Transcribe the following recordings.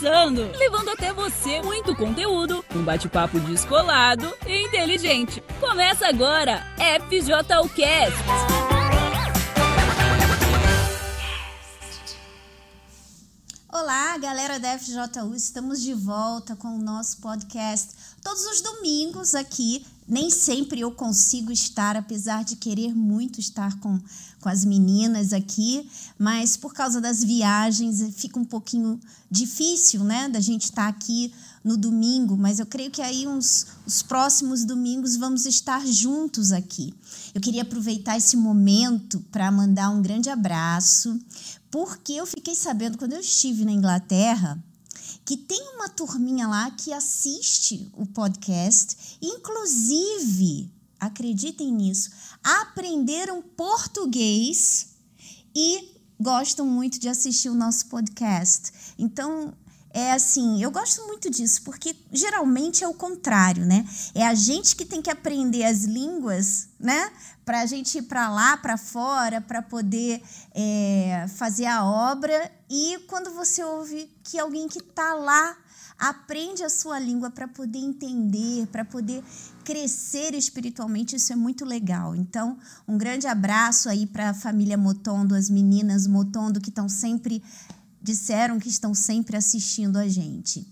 Começando, levando até você muito conteúdo, um bate-papo descolado e inteligente. Começa agora, FJUcast. Olá, galera da FJU, estamos de volta com o nosso podcast. Todos os domingos aqui, nem sempre eu consigo estar, apesar de querer muito estar com, com as meninas aqui, mas por causa das viagens fica um pouquinho difícil, né, da gente estar aqui no domingo, mas eu creio que aí uns, os próximos domingos vamos estar juntos aqui. Eu queria aproveitar esse momento para mandar um grande abraço, porque eu fiquei sabendo quando eu estive na Inglaterra que tem uma turminha lá que assiste o podcast, inclusive, acreditem nisso, aprenderam português e gostam muito de assistir o nosso podcast. Então, é assim, eu gosto muito disso, porque geralmente é o contrário, né? É a gente que tem que aprender as línguas, né? Para a gente ir para lá, para fora, para poder é, fazer a obra. E quando você ouve que alguém que está lá aprende a sua língua para poder entender, para poder crescer espiritualmente, isso é muito legal. Então, um grande abraço aí para a família Motondo, as meninas Motondo que estão sempre disseram que estão sempre assistindo a gente.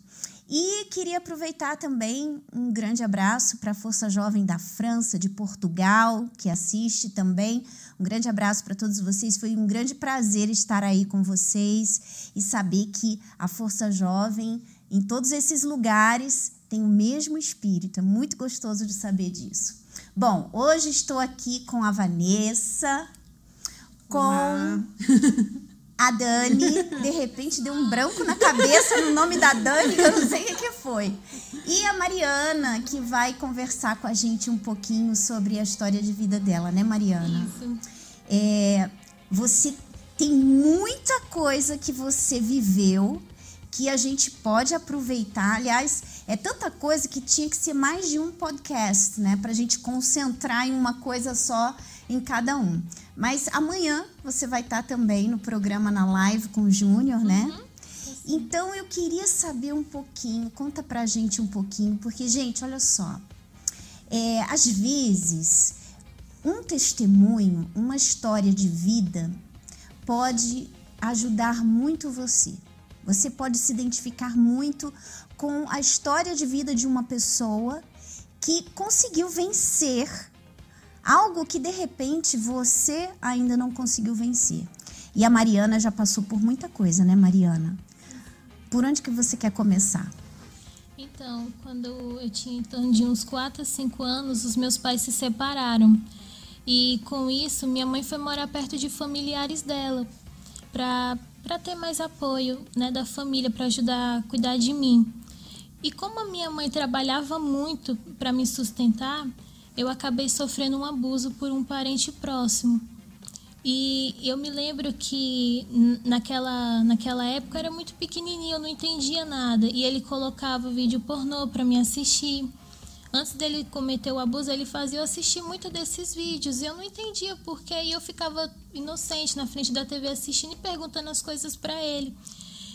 E queria aproveitar também um grande abraço para a Força Jovem da França, de Portugal, que assiste também. Um grande abraço para todos vocês. Foi um grande prazer estar aí com vocês e saber que a Força Jovem, em todos esses lugares, tem o mesmo espírito. É muito gostoso de saber disso. Bom, hoje estou aqui com a Vanessa, com. a Dani, de repente deu um branco na cabeça no nome da Dani, que eu não sei o que foi. E a Mariana, que vai conversar com a gente um pouquinho sobre a história de vida dela, né, Mariana? Isso. É, você tem muita coisa que você viveu que a gente pode aproveitar. Aliás, é tanta coisa que tinha que ser mais de um podcast, né? Para a gente concentrar em uma coisa só em cada um. Mas amanhã você vai estar também no programa na live com o Júnior, né? Uhum. Então eu queria saber um pouquinho, conta pra gente um pouquinho, porque, gente, olha só. É, às vezes, um testemunho, uma história de vida, pode ajudar muito você. Você pode se identificar muito com a história de vida de uma pessoa que conseguiu vencer algo que de repente você ainda não conseguiu vencer. E a Mariana já passou por muita coisa, né, Mariana? Por onde que você quer começar? Então, quando eu tinha torno de uns 4 a 5 anos, os meus pais se separaram. E com isso, minha mãe foi morar perto de familiares dela, para ter mais apoio né, da família, para ajudar a cuidar de mim. E como a minha mãe trabalhava muito para me sustentar, eu acabei sofrendo um abuso por um parente próximo. E eu me lembro que naquela, naquela época eu era muito pequenininho, eu não entendia nada. E ele colocava vídeo pornô para me assistir. Antes dele cometer o abuso, ele fazia eu assistir muito desses vídeos. E eu não entendia porque e eu ficava inocente na frente da TV assistindo e perguntando as coisas para ele.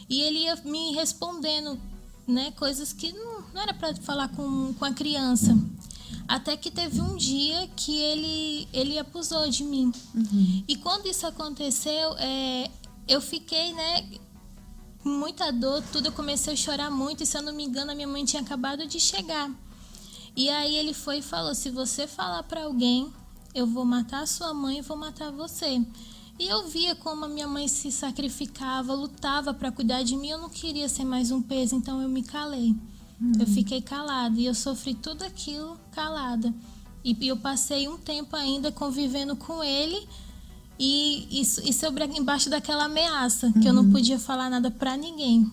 E ele ia me respondendo, né, coisas que não, não era para falar com, com a criança. Até que teve um dia que ele, ele abusou de mim. Uhum. E quando isso aconteceu, é, eu fiquei, né, com muita dor, tudo. Eu comecei a chorar muito. E se eu não me engano, a minha mãe tinha acabado de chegar. E aí ele foi e falou: se você falar para alguém, eu vou matar a sua mãe e vou matar você. E eu via como a minha mãe se sacrificava, lutava para cuidar de mim. Eu não queria ser mais um peso, então eu me calei. Eu fiquei calada e eu sofri tudo aquilo calada. E, e eu passei um tempo ainda convivendo com ele e, e, e sobre embaixo daquela ameaça que eu não podia falar nada para ninguém.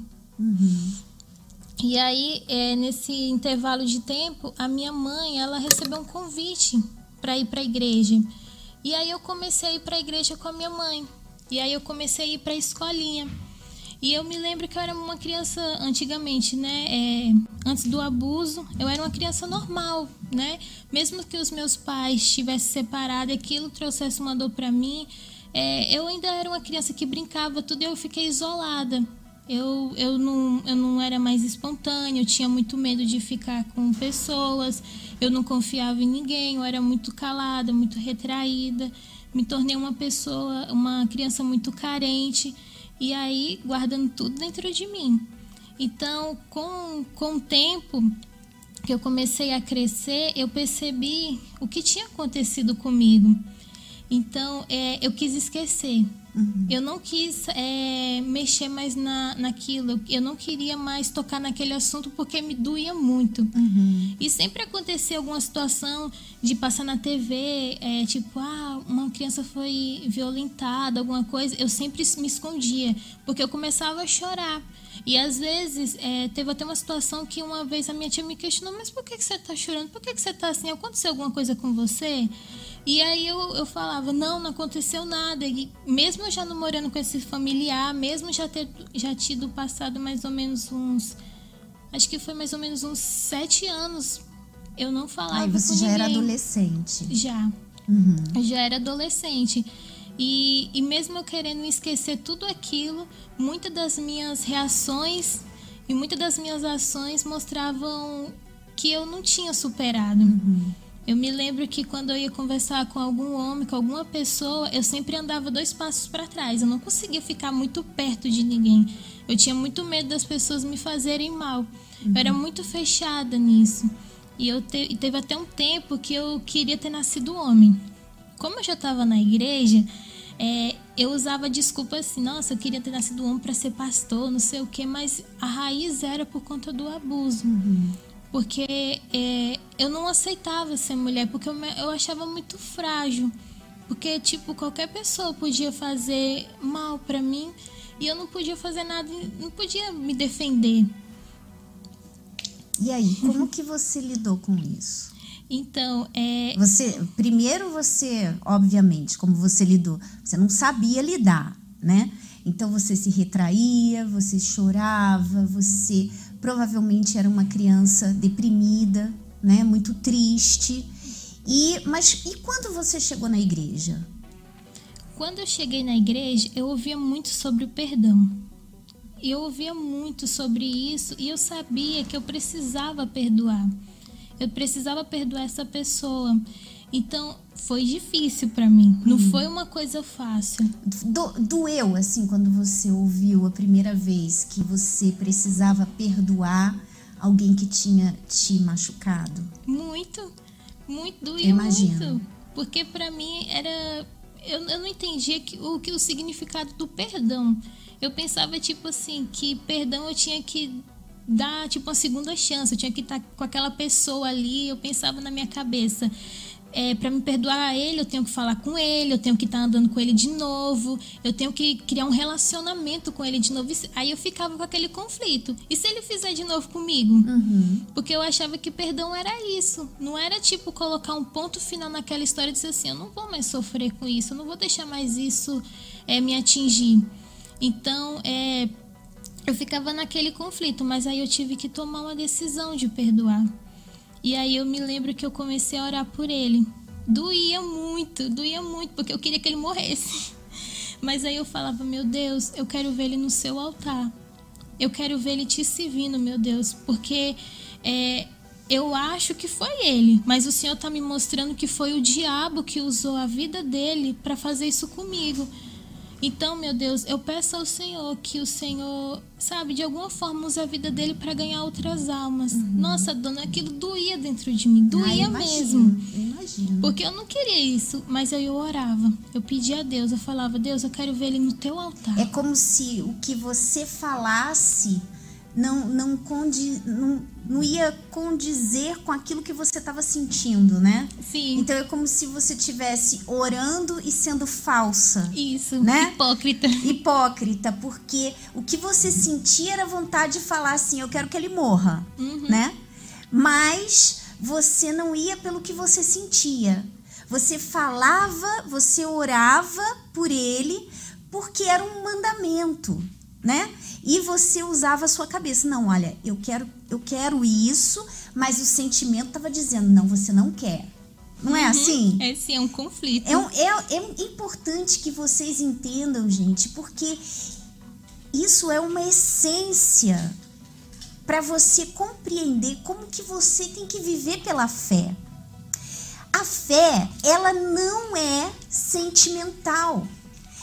E aí, é, nesse intervalo de tempo, a minha mãe ela recebeu um convite para ir para a igreja. E aí eu comecei a ir para a igreja com a minha mãe. E aí eu comecei a ir para a escolinha. E eu me lembro que eu era uma criança antigamente, né? É, antes do abuso, eu era uma criança normal, né? Mesmo que os meus pais estivessem separados e aquilo trouxesse uma dor para mim, é, eu ainda era uma criança que brincava tudo e eu fiquei isolada. Eu, eu, não, eu não era mais espontânea, eu tinha muito medo de ficar com pessoas, eu não confiava em ninguém, eu era muito calada, muito retraída, me tornei uma pessoa, uma criança muito carente, e aí guardando tudo dentro de mim. Então, com, com o tempo que eu comecei a crescer, eu percebi o que tinha acontecido comigo. Então, é, eu quis esquecer. Uhum. Eu não quis é, mexer mais na, naquilo. Eu não queria mais tocar naquele assunto porque me doía muito. Uhum. E sempre acontecia alguma situação de passar na TV, é, tipo, ah, uma criança foi violentada, alguma coisa. Eu sempre me escondia porque eu começava a chorar. E às vezes, é, teve até uma situação que uma vez a minha tia me questionou: Mas por que, que você está chorando? Por que, que você está assim? Aconteceu alguma coisa com você? E aí eu, eu falava, não, não aconteceu nada. E mesmo eu já não morando com esse familiar, mesmo já ter já tido passado mais ou menos uns. Acho que foi mais ou menos uns sete anos. Eu não falava. Aí você já ninguém. era adolescente. Já. Uhum. Já era adolescente. E, e mesmo eu querendo esquecer tudo aquilo, muitas das minhas reações e muitas das minhas ações mostravam que eu não tinha superado. Uhum. Eu me lembro que quando eu ia conversar com algum homem, com alguma pessoa, eu sempre andava dois passos para trás. Eu não conseguia ficar muito perto de ninguém. Eu tinha muito medo das pessoas me fazerem mal. Uhum. Eu era muito fechada nisso. E eu te, teve até um tempo que eu queria ter nascido homem. Como eu já estava na igreja, é, eu usava desculpa assim, nossa, eu queria ter nascido homem para ser pastor, não sei o quê, mas a raiz era por conta do abuso. Uhum porque é, eu não aceitava ser mulher, porque eu, eu achava muito frágil. Porque, tipo, qualquer pessoa podia fazer mal para mim e eu não podia fazer nada, não podia me defender. E aí, como que você lidou com isso? Então, é. Você, primeiro você, obviamente, como você lidou, você não sabia lidar, né? Então você se retraía, você chorava, você provavelmente era uma criança deprimida, né, muito triste. E mas e quando você chegou na igreja? Quando eu cheguei na igreja, eu ouvia muito sobre o perdão. Eu ouvia muito sobre isso e eu sabia que eu precisava perdoar. Eu precisava perdoar essa pessoa. Então, foi difícil para mim. Não hum. foi uma coisa fácil. Do, doeu, assim, quando você ouviu a primeira vez que você precisava perdoar alguém que tinha te machucado? Muito. Muito, doeu Imagino. muito. Porque para mim era. Eu, eu não entendia que, o que o significado do perdão. Eu pensava, tipo assim, que perdão eu tinha que dar, tipo, uma segunda chance. Eu tinha que estar com aquela pessoa ali. Eu pensava na minha cabeça é, para me perdoar ele, eu tenho que falar com ele, eu tenho que estar tá andando com ele de novo, eu tenho que criar um relacionamento com ele de novo. Aí eu ficava com aquele conflito. E se ele fizer de novo comigo? Uhum. Porque eu achava que perdão era isso. Não era tipo colocar um ponto final naquela história e dizer assim: eu não vou mais sofrer com isso, eu não vou deixar mais isso é, me atingir. Então, é, eu ficava naquele conflito, mas aí eu tive que tomar uma decisão de perdoar. E aí eu me lembro que eu comecei a orar por ele. Doía muito, doía muito, porque eu queria que ele morresse. Mas aí eu falava, meu Deus, eu quero ver ele no seu altar. Eu quero ver ele te servindo, meu Deus, porque é, eu acho que foi ele, mas o Senhor está me mostrando que foi o diabo que usou a vida dele para fazer isso comigo. Então, meu Deus, eu peço ao Senhor que o Senhor, sabe, de alguma forma use a vida dele para ganhar outras almas. Uhum. Nossa, dona, aquilo doía dentro de mim, doía ah, mesmo. Imagino. Porque eu não queria isso, mas aí eu orava. Eu pedia a Deus, eu falava: "Deus, eu quero ver ele no teu altar". É como se o que você falasse não não, condi, não não ia condizer com aquilo que você estava sentindo, né? Sim. Então é como se você estivesse orando e sendo falsa. Isso. Né? Hipócrita. Hipócrita, porque o que você sentia era vontade de falar assim, eu quero que ele morra, uhum. né? Mas você não ia pelo que você sentia. Você falava, você orava por ele, porque era um mandamento né? E você usava a sua cabeça. Não, olha, eu quero, eu quero isso, mas o sentimento estava dizendo, não, você não quer. Não é uhum. assim? É sim, é um conflito. É, um, é, é importante que vocês entendam, gente, porque isso é uma essência para você compreender como que você tem que viver pela fé. A fé, ela não é sentimental.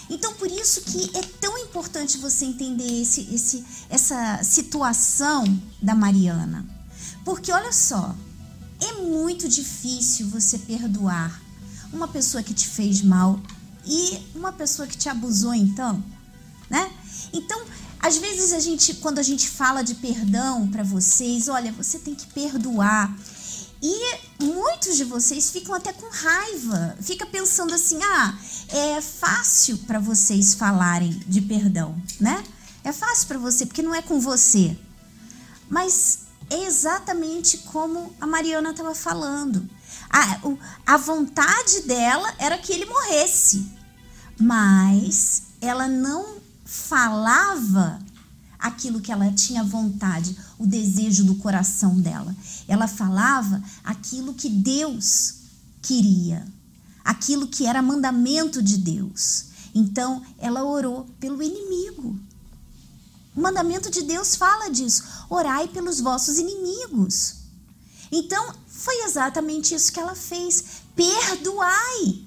Então, por isso que é tão importante você entender esse, esse, essa situação da Mariana. Porque olha só, é muito difícil você perdoar uma pessoa que te fez mal e uma pessoa que te abusou, então, né? Então, às vezes a gente, quando a gente fala de perdão para vocês, olha, você tem que perdoar. E muitos de vocês ficam até com raiva, fica pensando assim: "Ah, é fácil para vocês falarem de perdão, né? É fácil para você porque não é com você". Mas é exatamente como a Mariana estava falando. A, a vontade dela era que ele morresse, mas ela não falava aquilo que ela tinha vontade, o desejo do coração dela. Ela falava aquilo que Deus queria, aquilo que era mandamento de Deus. Então, ela orou pelo inimigo. O mandamento de Deus fala disso: orai pelos vossos inimigos. Então, foi exatamente isso que ela fez. Perdoai.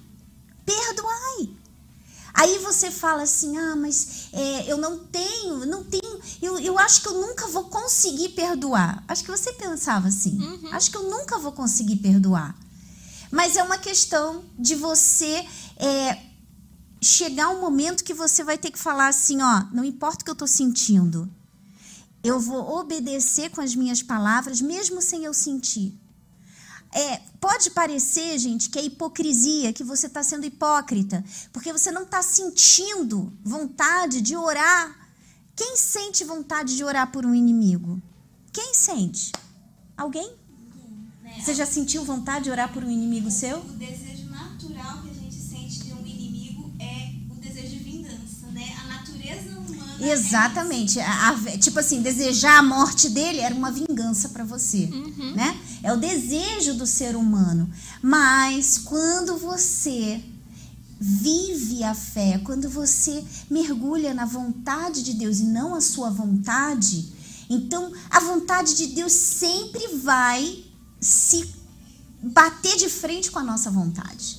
Perdoai. Aí você fala assim: ah, mas é, eu não tenho, não tenho, eu, eu acho que eu nunca vou conseguir perdoar. Acho que você pensava assim: uhum. acho que eu nunca vou conseguir perdoar. Mas é uma questão de você é, chegar um momento que você vai ter que falar assim: ó, não importa o que eu estou sentindo, eu vou obedecer com as minhas palavras, mesmo sem eu sentir. É, pode parecer, gente, que é hipocrisia, que você está sendo hipócrita, porque você não está sentindo vontade de orar. Quem sente vontade de orar por um inimigo? Quem sente? Alguém? Né? Você já sentiu vontade de orar por um inimigo seu? O desejo natural que a gente sente de um inimigo é o desejo de vingança, né? A natureza humana. É Exatamente. É a, a, tipo assim, desejar a morte dele era uma vingança para você, uhum. né? É o desejo do ser humano. Mas quando você vive a fé, quando você mergulha na vontade de Deus e não a sua vontade, então a vontade de Deus sempre vai se bater de frente com a nossa vontade.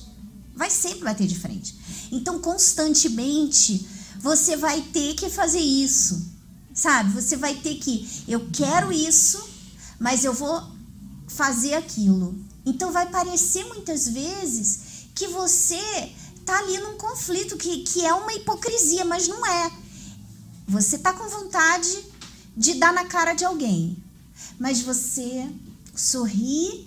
Vai sempre bater de frente. Então, constantemente, você vai ter que fazer isso. Sabe? Você vai ter que, eu quero isso, mas eu vou fazer aquilo. Então vai parecer muitas vezes que você tá ali num conflito que, que é uma hipocrisia, mas não é. Você tá com vontade de dar na cara de alguém, mas você sorri,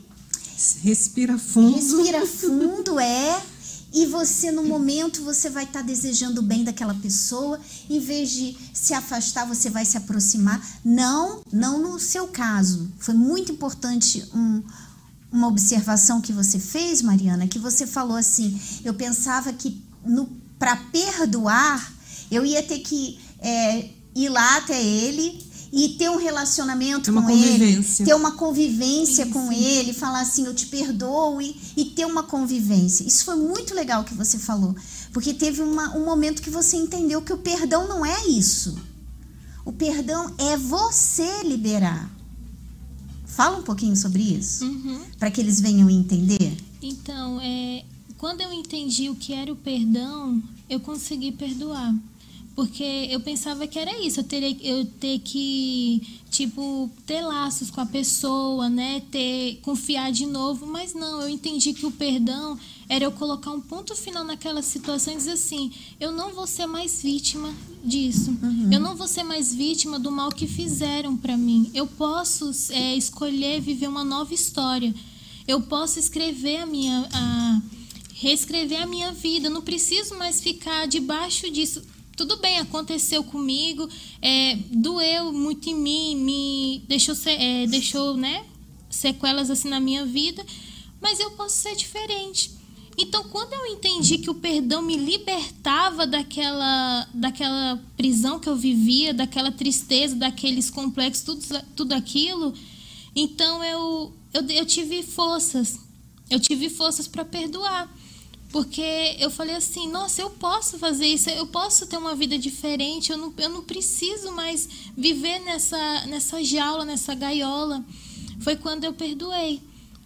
respira fundo, respira fundo é e você no momento você vai estar tá desejando bem daquela pessoa, em vez de se afastar, você vai se aproximar. Não, não no seu caso. Foi muito importante um, uma observação que você fez, Mariana, que você falou assim: eu pensava que para perdoar eu ia ter que é, ir lá até ele e ter um relacionamento com ele, ter uma convivência sim, com sim. ele, falar assim, eu te perdoo e, e, ter uma convivência. Isso foi muito legal que você falou, porque teve uma, um momento que você entendeu que o perdão não é isso. O perdão é você liberar. Fala um pouquinho sobre isso, uhum. para que eles venham entender. Então, é, quando eu entendi o que era o perdão, eu consegui perdoar. Porque eu pensava que era isso, eu teria eu ter que, tipo, ter laços com a pessoa, né? Ter, confiar de novo, mas não, eu entendi que o perdão era eu colocar um ponto final naquela situação e dizer assim, eu não vou ser mais vítima disso. Uhum. Eu não vou ser mais vítima do mal que fizeram para mim. Eu posso é, escolher viver uma nova história. Eu posso escrever a minha. A, reescrever a minha vida. Eu não preciso mais ficar debaixo disso tudo bem, aconteceu comigo, é, doeu muito em mim, me deixou, é, deixou né, sequelas assim na minha vida, mas eu posso ser diferente. Então, quando eu entendi que o perdão me libertava daquela, daquela prisão que eu vivia, daquela tristeza, daqueles complexos, tudo, tudo aquilo, então eu, eu, eu tive forças. Eu tive forças para perdoar. Porque eu falei assim, nossa, eu posso fazer isso, eu posso ter uma vida diferente, eu não, eu não preciso mais viver nessa, nessa jaula, nessa gaiola. Foi quando eu perdoei.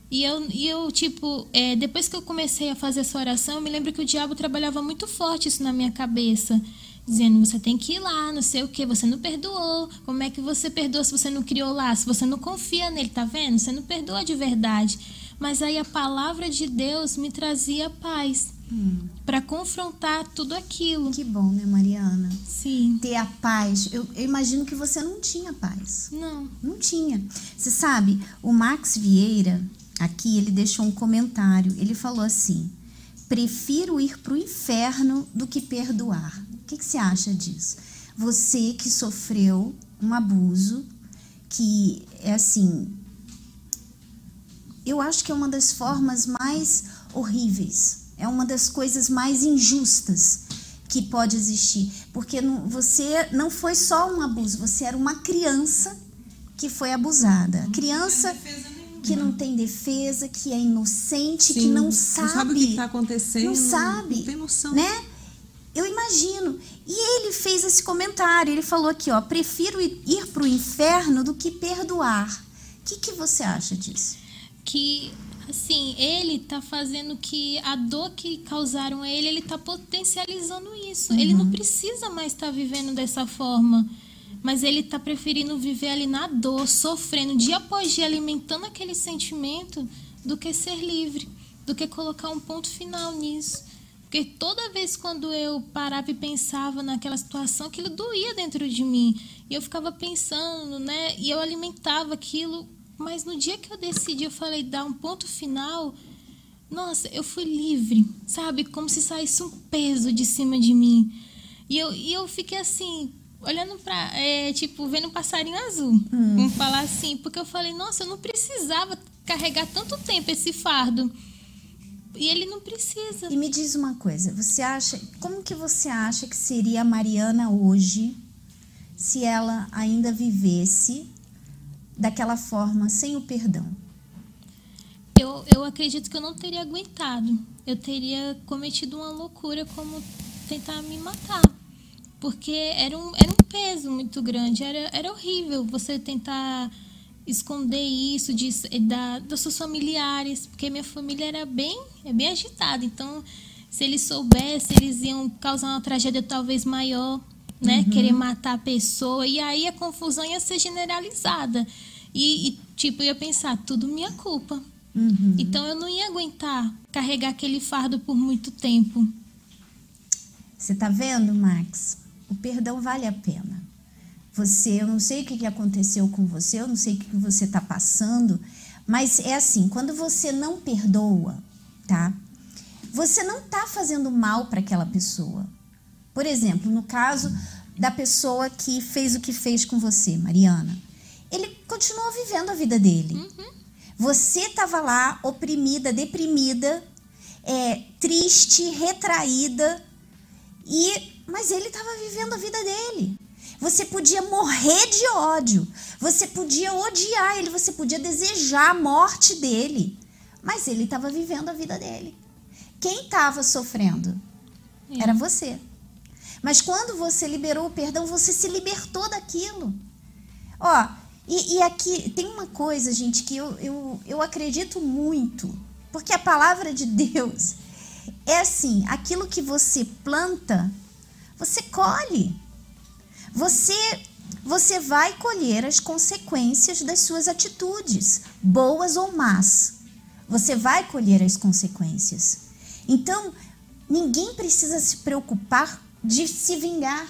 E eu, e eu tipo, é, depois que eu comecei a fazer essa oração, eu me lembro que o diabo trabalhava muito forte isso na minha cabeça. Dizendo, você tem que ir lá, não sei o que, você não perdoou. Como é que você perdoa se você não criou lá? Se você não confia nele, tá vendo? Você não perdoa de verdade. Mas aí a palavra de Deus me trazia paz. Hum. para confrontar tudo aquilo. Que bom, né, Mariana? Sim. Ter a paz. Eu, eu, imagino que você não tinha paz. Não. Não tinha. Você sabe, o Max Vieira, aqui, ele deixou um comentário. Ele falou assim: prefiro ir para o inferno do que perdoar. O que, que você acha disso? Você que sofreu um abuso, que é assim, eu acho que é uma das formas mais horríveis, é uma das coisas mais injustas que pode existir, porque não, você não foi só um abuso, você era uma criança que foi abusada. Não criança que não tem defesa, que é inocente, Sim, que não sabe. Não sabe o que está acontecendo. Não sabe. Não tem noção. Né? Eu imagino. E ele fez esse comentário. Ele falou aqui, ó, prefiro ir para o inferno do que perdoar. O que, que você acha disso? Que assim, ele tá fazendo que a dor que causaram a ele, ele tá potencializando isso. Uhum. Ele não precisa mais estar tá vivendo dessa forma. Mas ele tá preferindo viver ali na dor, sofrendo dia após dia, alimentando aquele sentimento, do que ser livre, do que colocar um ponto final nisso. Porque toda vez quando eu parava e pensava naquela situação, aquilo doía dentro de mim. E eu ficava pensando, né? E eu alimentava aquilo mas no dia que eu decidi, eu falei dar um ponto final, nossa, eu fui livre, sabe? Como se saísse um peso de cima de mim. E eu, e eu fiquei assim, olhando pra. É, tipo, vendo um passarinho azul. Hum. Vamos falar assim. Porque eu falei, nossa, eu não precisava carregar tanto tempo esse fardo. E ele não precisa. E me diz uma coisa, você acha. Como que você acha que seria a Mariana hoje se ela ainda vivesse daquela forma, sem o perdão? Eu, eu acredito que eu não teria aguentado. Eu teria cometido uma loucura como tentar me matar. Porque era um, era um peso muito grande. Era, era horrível você tentar esconder isso de, da, dos seus familiares. Porque minha família era bem, é bem agitada. Então, se eles soubessem, eles iam causar uma tragédia talvez maior né? Uhum. Querer matar a pessoa. E aí a confusão ia ser generalizada. E, e tipo, eu ia pensar, tudo minha culpa. Uhum. Então eu não ia aguentar carregar aquele fardo por muito tempo. Você tá vendo, Max? O perdão vale a pena. Você, eu não sei o que aconteceu com você, eu não sei o que você está passando, mas é assim, quando você não perdoa, tá? Você não tá fazendo mal para aquela pessoa. Por exemplo, no caso da pessoa que fez o que fez com você, Mariana, ele continuou vivendo a vida dele. Uhum. Você estava lá oprimida, deprimida, é, triste, retraída, e mas ele estava vivendo a vida dele. Você podia morrer de ódio, você podia odiar ele, você podia desejar a morte dele, mas ele estava vivendo a vida dele. Quem estava sofrendo? É. Era você. Mas quando você liberou o perdão, você se libertou daquilo. Ó, e, e aqui tem uma coisa, gente, que eu, eu, eu acredito muito, porque a palavra de Deus é assim: aquilo que você planta, você colhe. Você você vai colher as consequências das suas atitudes, boas ou más. Você vai colher as consequências. Então, ninguém precisa se preocupar de se vingar,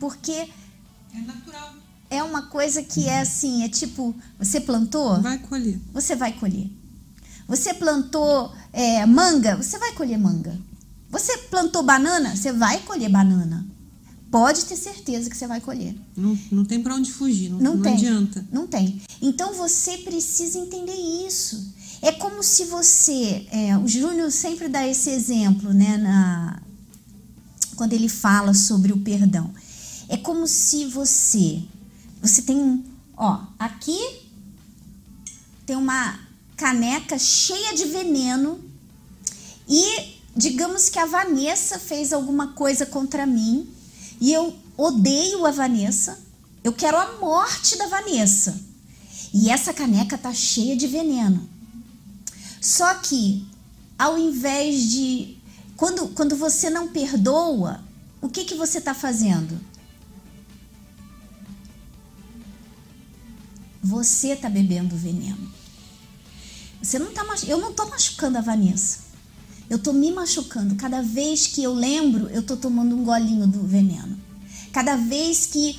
porque é natural. É uma coisa que é assim, é tipo, você plantou? Vai colher. Você vai colher. Você plantou é, manga? Você vai colher manga. Você plantou banana? Você vai colher banana. Pode ter certeza que você vai colher. Não, não tem para onde fugir, não, não, não tem, adianta. Não tem. Então você precisa entender isso. É como se você. É, o Júnior sempre dá esse exemplo, né, na, quando ele fala sobre o perdão. É como se você, você tem ó, aqui tem uma caneca cheia de veneno e digamos que a Vanessa fez alguma coisa contra mim e eu odeio a Vanessa, eu quero a morte da Vanessa. E essa caneca tá cheia de veneno. Só que ao invés de quando, quando você não perdoa, o que que você está fazendo? Você está bebendo veneno. Você não tá, eu não estou machucando a Vanessa. Eu estou me machucando. Cada vez que eu lembro, eu estou tomando um golinho do veneno. Cada vez que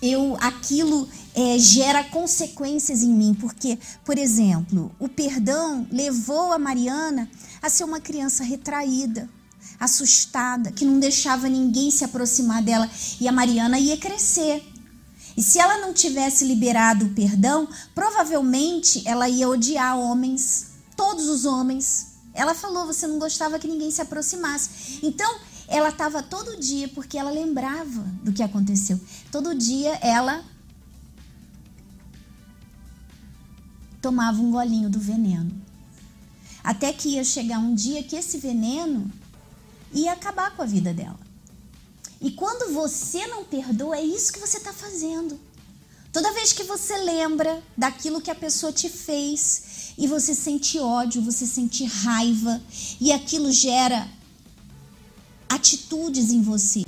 eu aquilo é, gera consequências em mim, porque, por exemplo, o perdão levou a Mariana a ser uma criança retraída, assustada, que não deixava ninguém se aproximar dela e a Mariana ia crescer. E se ela não tivesse liberado o perdão, provavelmente ela ia odiar homens, todos os homens. Ela falou, você não gostava que ninguém se aproximasse. Então, ela estava todo dia, porque ela lembrava do que aconteceu. Todo dia ela tomava um golinho do veneno. Até que ia chegar um dia que esse veneno ia acabar com a vida dela. E quando você não perdoa, é isso que você está fazendo. Toda vez que você lembra daquilo que a pessoa te fez e você sente ódio, você sente raiva e aquilo gera atitudes em você,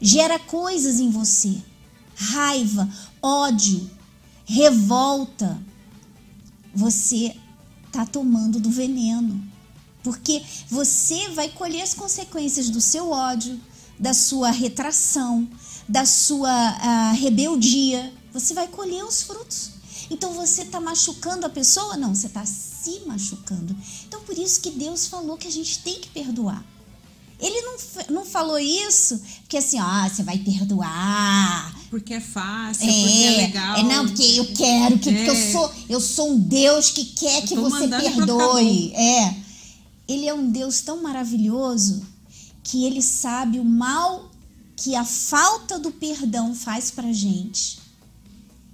gera coisas em você, raiva, ódio, revolta, você está tomando do veneno. Porque você vai colher as consequências do seu ódio, da sua retração, da sua uh, rebeldia. Você vai colher os frutos. Então você está machucando a pessoa? Não, você está se machucando. Então por isso que Deus falou que a gente tem que perdoar. Ele não, não falou isso porque assim, ah, você vai perdoar. Porque é fácil, é, porque é legal. É, não, porque eu quero, que, é. porque eu é. sou, eu sou um Deus que quer que você perdoe. É. Ele é um Deus tão maravilhoso que ele sabe o mal que a falta do perdão faz pra gente.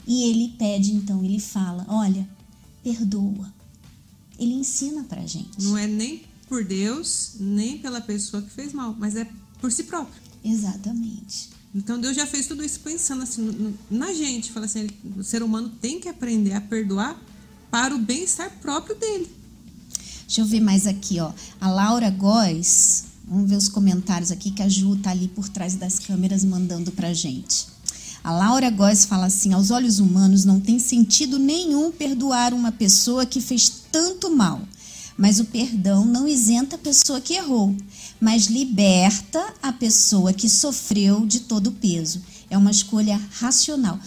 E ele pede, então, ele fala: olha, perdoa. Ele ensina pra gente. Não é nem por Deus, nem pela pessoa que fez mal, mas é por si próprio. Exatamente. Então Deus já fez tudo isso pensando assim na gente. Fala assim, o ser humano tem que aprender a perdoar para o bem-estar próprio dele. Deixa eu ver mais aqui, ó. A Laura Góes Vamos ver os comentários aqui que a Ju tá ali por trás das câmeras mandando pra gente. A Laura Góes fala assim: aos olhos humanos não tem sentido nenhum perdoar uma pessoa que fez tanto mal. Mas o perdão não isenta a pessoa que errou, mas liberta a pessoa que sofreu de todo o peso. É uma escolha racional.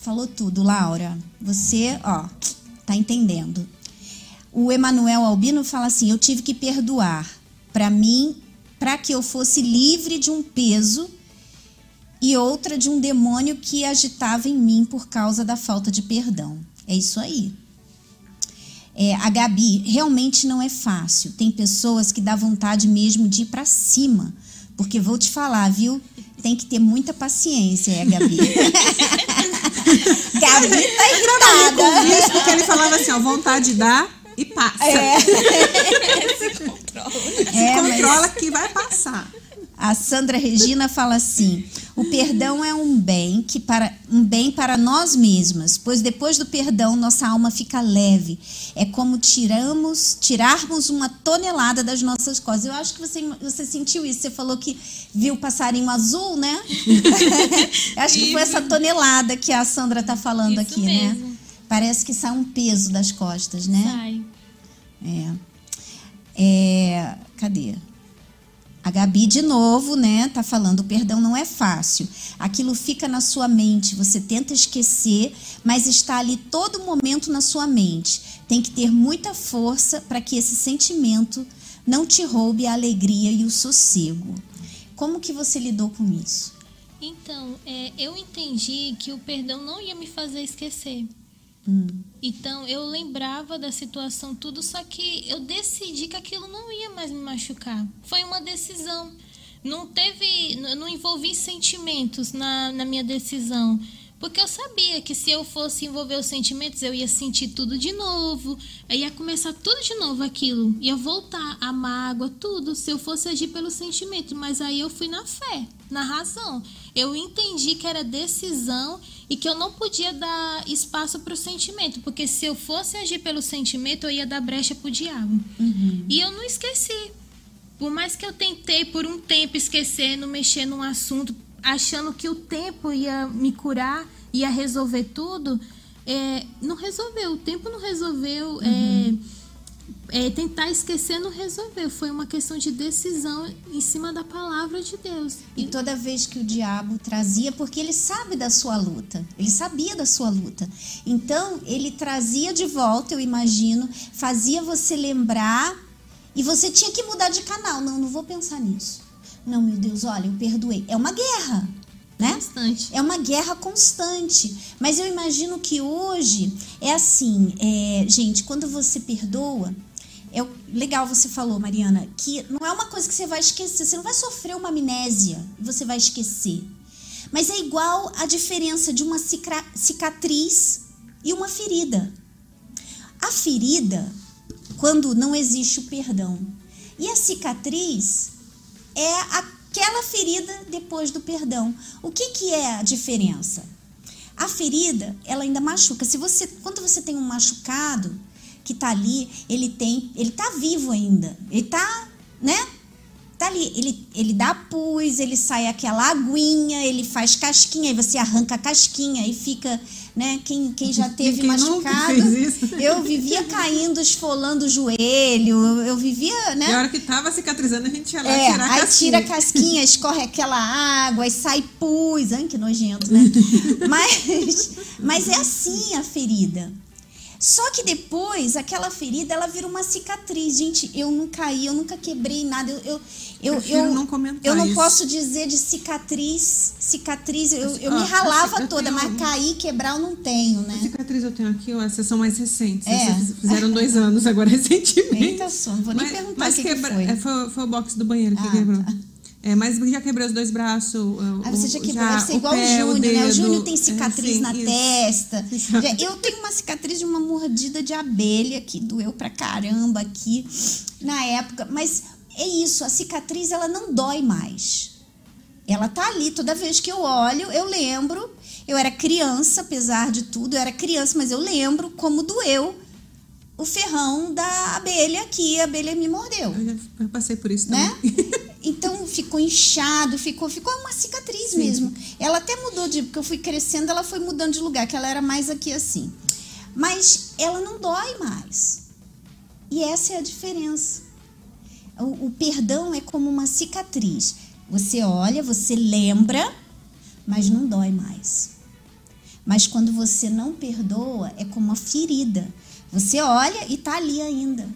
Falou tudo, Laura. Você, ó, tá entendendo. O Emanuel Albino fala assim: eu tive que perdoar para mim, para que eu fosse livre de um peso e outra de um demônio que agitava em mim por causa da falta de perdão. É isso aí. É, a Gabi, realmente não é fácil. Tem pessoas que dá vontade mesmo de ir para cima. Porque vou te falar, viu? Tem que ter muita paciência, é, Gabi. Gabi tá irritada. Isso porque ele falava assim, ó, vontade de dar e passa. É. É, controla mas... que vai passar. A Sandra Regina fala assim: o perdão é um bem que para um bem para nós mesmas, pois depois do perdão nossa alma fica leve. É como tiramos, tirarmos uma tonelada das nossas costas. Eu acho que você, você sentiu isso. Você falou que viu o passarinho azul, né? Acho que foi essa tonelada que a Sandra está falando isso aqui, né? mesmo. né? Parece que sai um peso das costas, né? Sai. É. É, cadê? A Gabi, de novo, né, tá falando: o perdão não é fácil. Aquilo fica na sua mente, você tenta esquecer, mas está ali todo momento na sua mente. Tem que ter muita força para que esse sentimento não te roube a alegria e o sossego. Como que você lidou com isso? Então, é, eu entendi que o perdão não ia me fazer esquecer. Hum. Então eu lembrava da situação tudo, só que eu decidi que aquilo não ia mais me machucar. Foi uma decisão. Não teve, não envolvi sentimentos na, na minha decisão. Porque eu sabia que se eu fosse envolver os sentimentos, eu ia sentir tudo de novo, aí ia começar tudo de novo aquilo, ia voltar a mágoa, tudo, se eu fosse agir pelo sentimento. Mas aí eu fui na fé, na razão. Eu entendi que era decisão e que eu não podia dar espaço para o sentimento, porque se eu fosse agir pelo sentimento, eu ia dar brecha para o diabo. Uhum. E eu não esqueci. Por mais que eu tentei por um tempo esquecer, não mexer num assunto, achando que o tempo ia me curar, ia resolver tudo, é, não resolveu. O tempo não resolveu. É, é, tentar esquecer não resolveu. Foi uma questão de decisão em cima da palavra de Deus. E toda vez que o diabo trazia, porque ele sabe da sua luta, ele sabia da sua luta. Então, ele trazia de volta, eu imagino, fazia você lembrar e você tinha que mudar de canal. Não, não vou pensar nisso. Não, meu Deus, olha, eu perdoei. É uma guerra, né? Constante. É uma guerra constante. Mas eu imagino que hoje é assim, é, gente, quando você perdoa, legal você falou, Mariana, que não é uma coisa que você vai esquecer. Você não vai sofrer uma amnésia você vai esquecer. Mas é igual a diferença de uma cicatriz e uma ferida. A ferida, quando não existe o perdão. E a cicatriz é aquela ferida depois do perdão. O que, que é a diferença? A ferida, ela ainda machuca. Se você, quando você tem um machucado que tá ali, ele tem, ele tá vivo ainda. Ele tá, né? Tá ali, ele, ele dá pus, ele sai aquela aguinha, ele faz casquinha, aí você arranca a casquinha e fica, né? Quem, quem já teve Quem machucado. Eu vivia caindo, esfolando o joelho, eu vivia, né? E a hora que tava cicatrizando, a gente ia lá É, tirar a aí casquinha. tira a casquinha, escorre aquela água e sai pus. Ai, que nojento, né? mas, mas é assim a ferida. Só que depois, aquela ferida, ela vira uma cicatriz. Gente, eu não caí, eu nunca quebrei nada. Eu, eu, eu, eu, não eu não posso dizer de cicatriz. Cicatriz, eu, eu Ó, me ralava eu toda, tenho- mas cair, quebrar eu não tenho, A né? cicatriz eu tenho aqui, essas são mais recentes. É. Essas fizeram dois anos agora, recentemente. Eita, só, não vou nem perguntar mas que que foi. é, foi. Foi o box do banheiro que Ah, quebrou. tá. É, mas já quebrei os dois braços. o- Ah, você o- já quebrou, deve ser o igual pé, o Júnior, né? O. Júnior tem É, cicatriz sim, na isso. testa. Já- Eu tenho uma cicatriz de uma mordida de abelha que doeu pra caramba aqui na época. Mas é isso, a cicatriz ela não dói mais. Ela tá ali, toda vez que eu olho, eu lembro. Eu era criança, apesar de tudo, eu era criança, mas eu lembro como doeu o ferrão da abelha aqui. A abelha me mordeu Eu já eu passei por isso né? também. Então ficou inchado, ficou, ficou uma cicatriz Sim. mesmo. Ela até mudou de, porque eu fui crescendo, ela foi mudando de lugar, que ela era mais aqui assim. Mas ela não dói mais. E essa é a diferença. O, o perdão é como uma cicatriz. Você olha, você lembra, mas não dói mais. Mas quando você não perdoa, é como uma ferida. Você olha e tá ali ainda.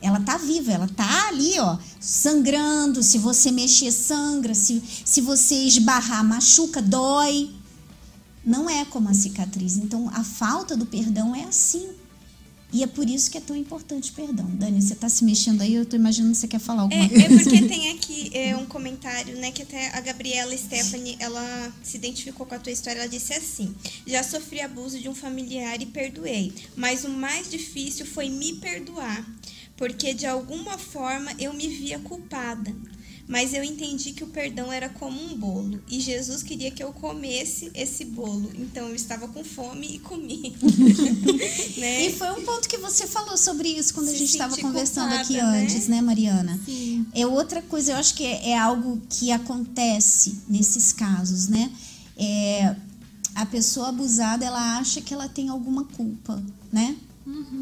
Ela tá viva, ela tá ali, ó, sangrando. Se você mexer, sangra. Se, se você esbarrar, machuca, dói. Não é como a cicatriz. Então, a falta do perdão é assim. E é por isso que é tão importante o perdão. Dani, você tá se mexendo aí, eu tô imaginando que você quer falar alguma É, coisa. é porque tem aqui é, um comentário, né, que até a Gabriela Stephanie, ela se identificou com a tua história, ela disse assim, já sofri abuso de um familiar e perdoei, mas o mais difícil foi me perdoar, porque de alguma forma eu me via culpada. Mas eu entendi que o perdão era como um bolo. E Jesus queria que eu comesse esse bolo. Então eu estava com fome e comi. né? E foi um ponto que você falou sobre isso quando a Se gente estava conversando aqui culpada, né? antes, né, Mariana? Sim. É outra coisa, eu acho que é, é algo que acontece nesses casos, né? É, a pessoa abusada, ela acha que ela tem alguma culpa, né?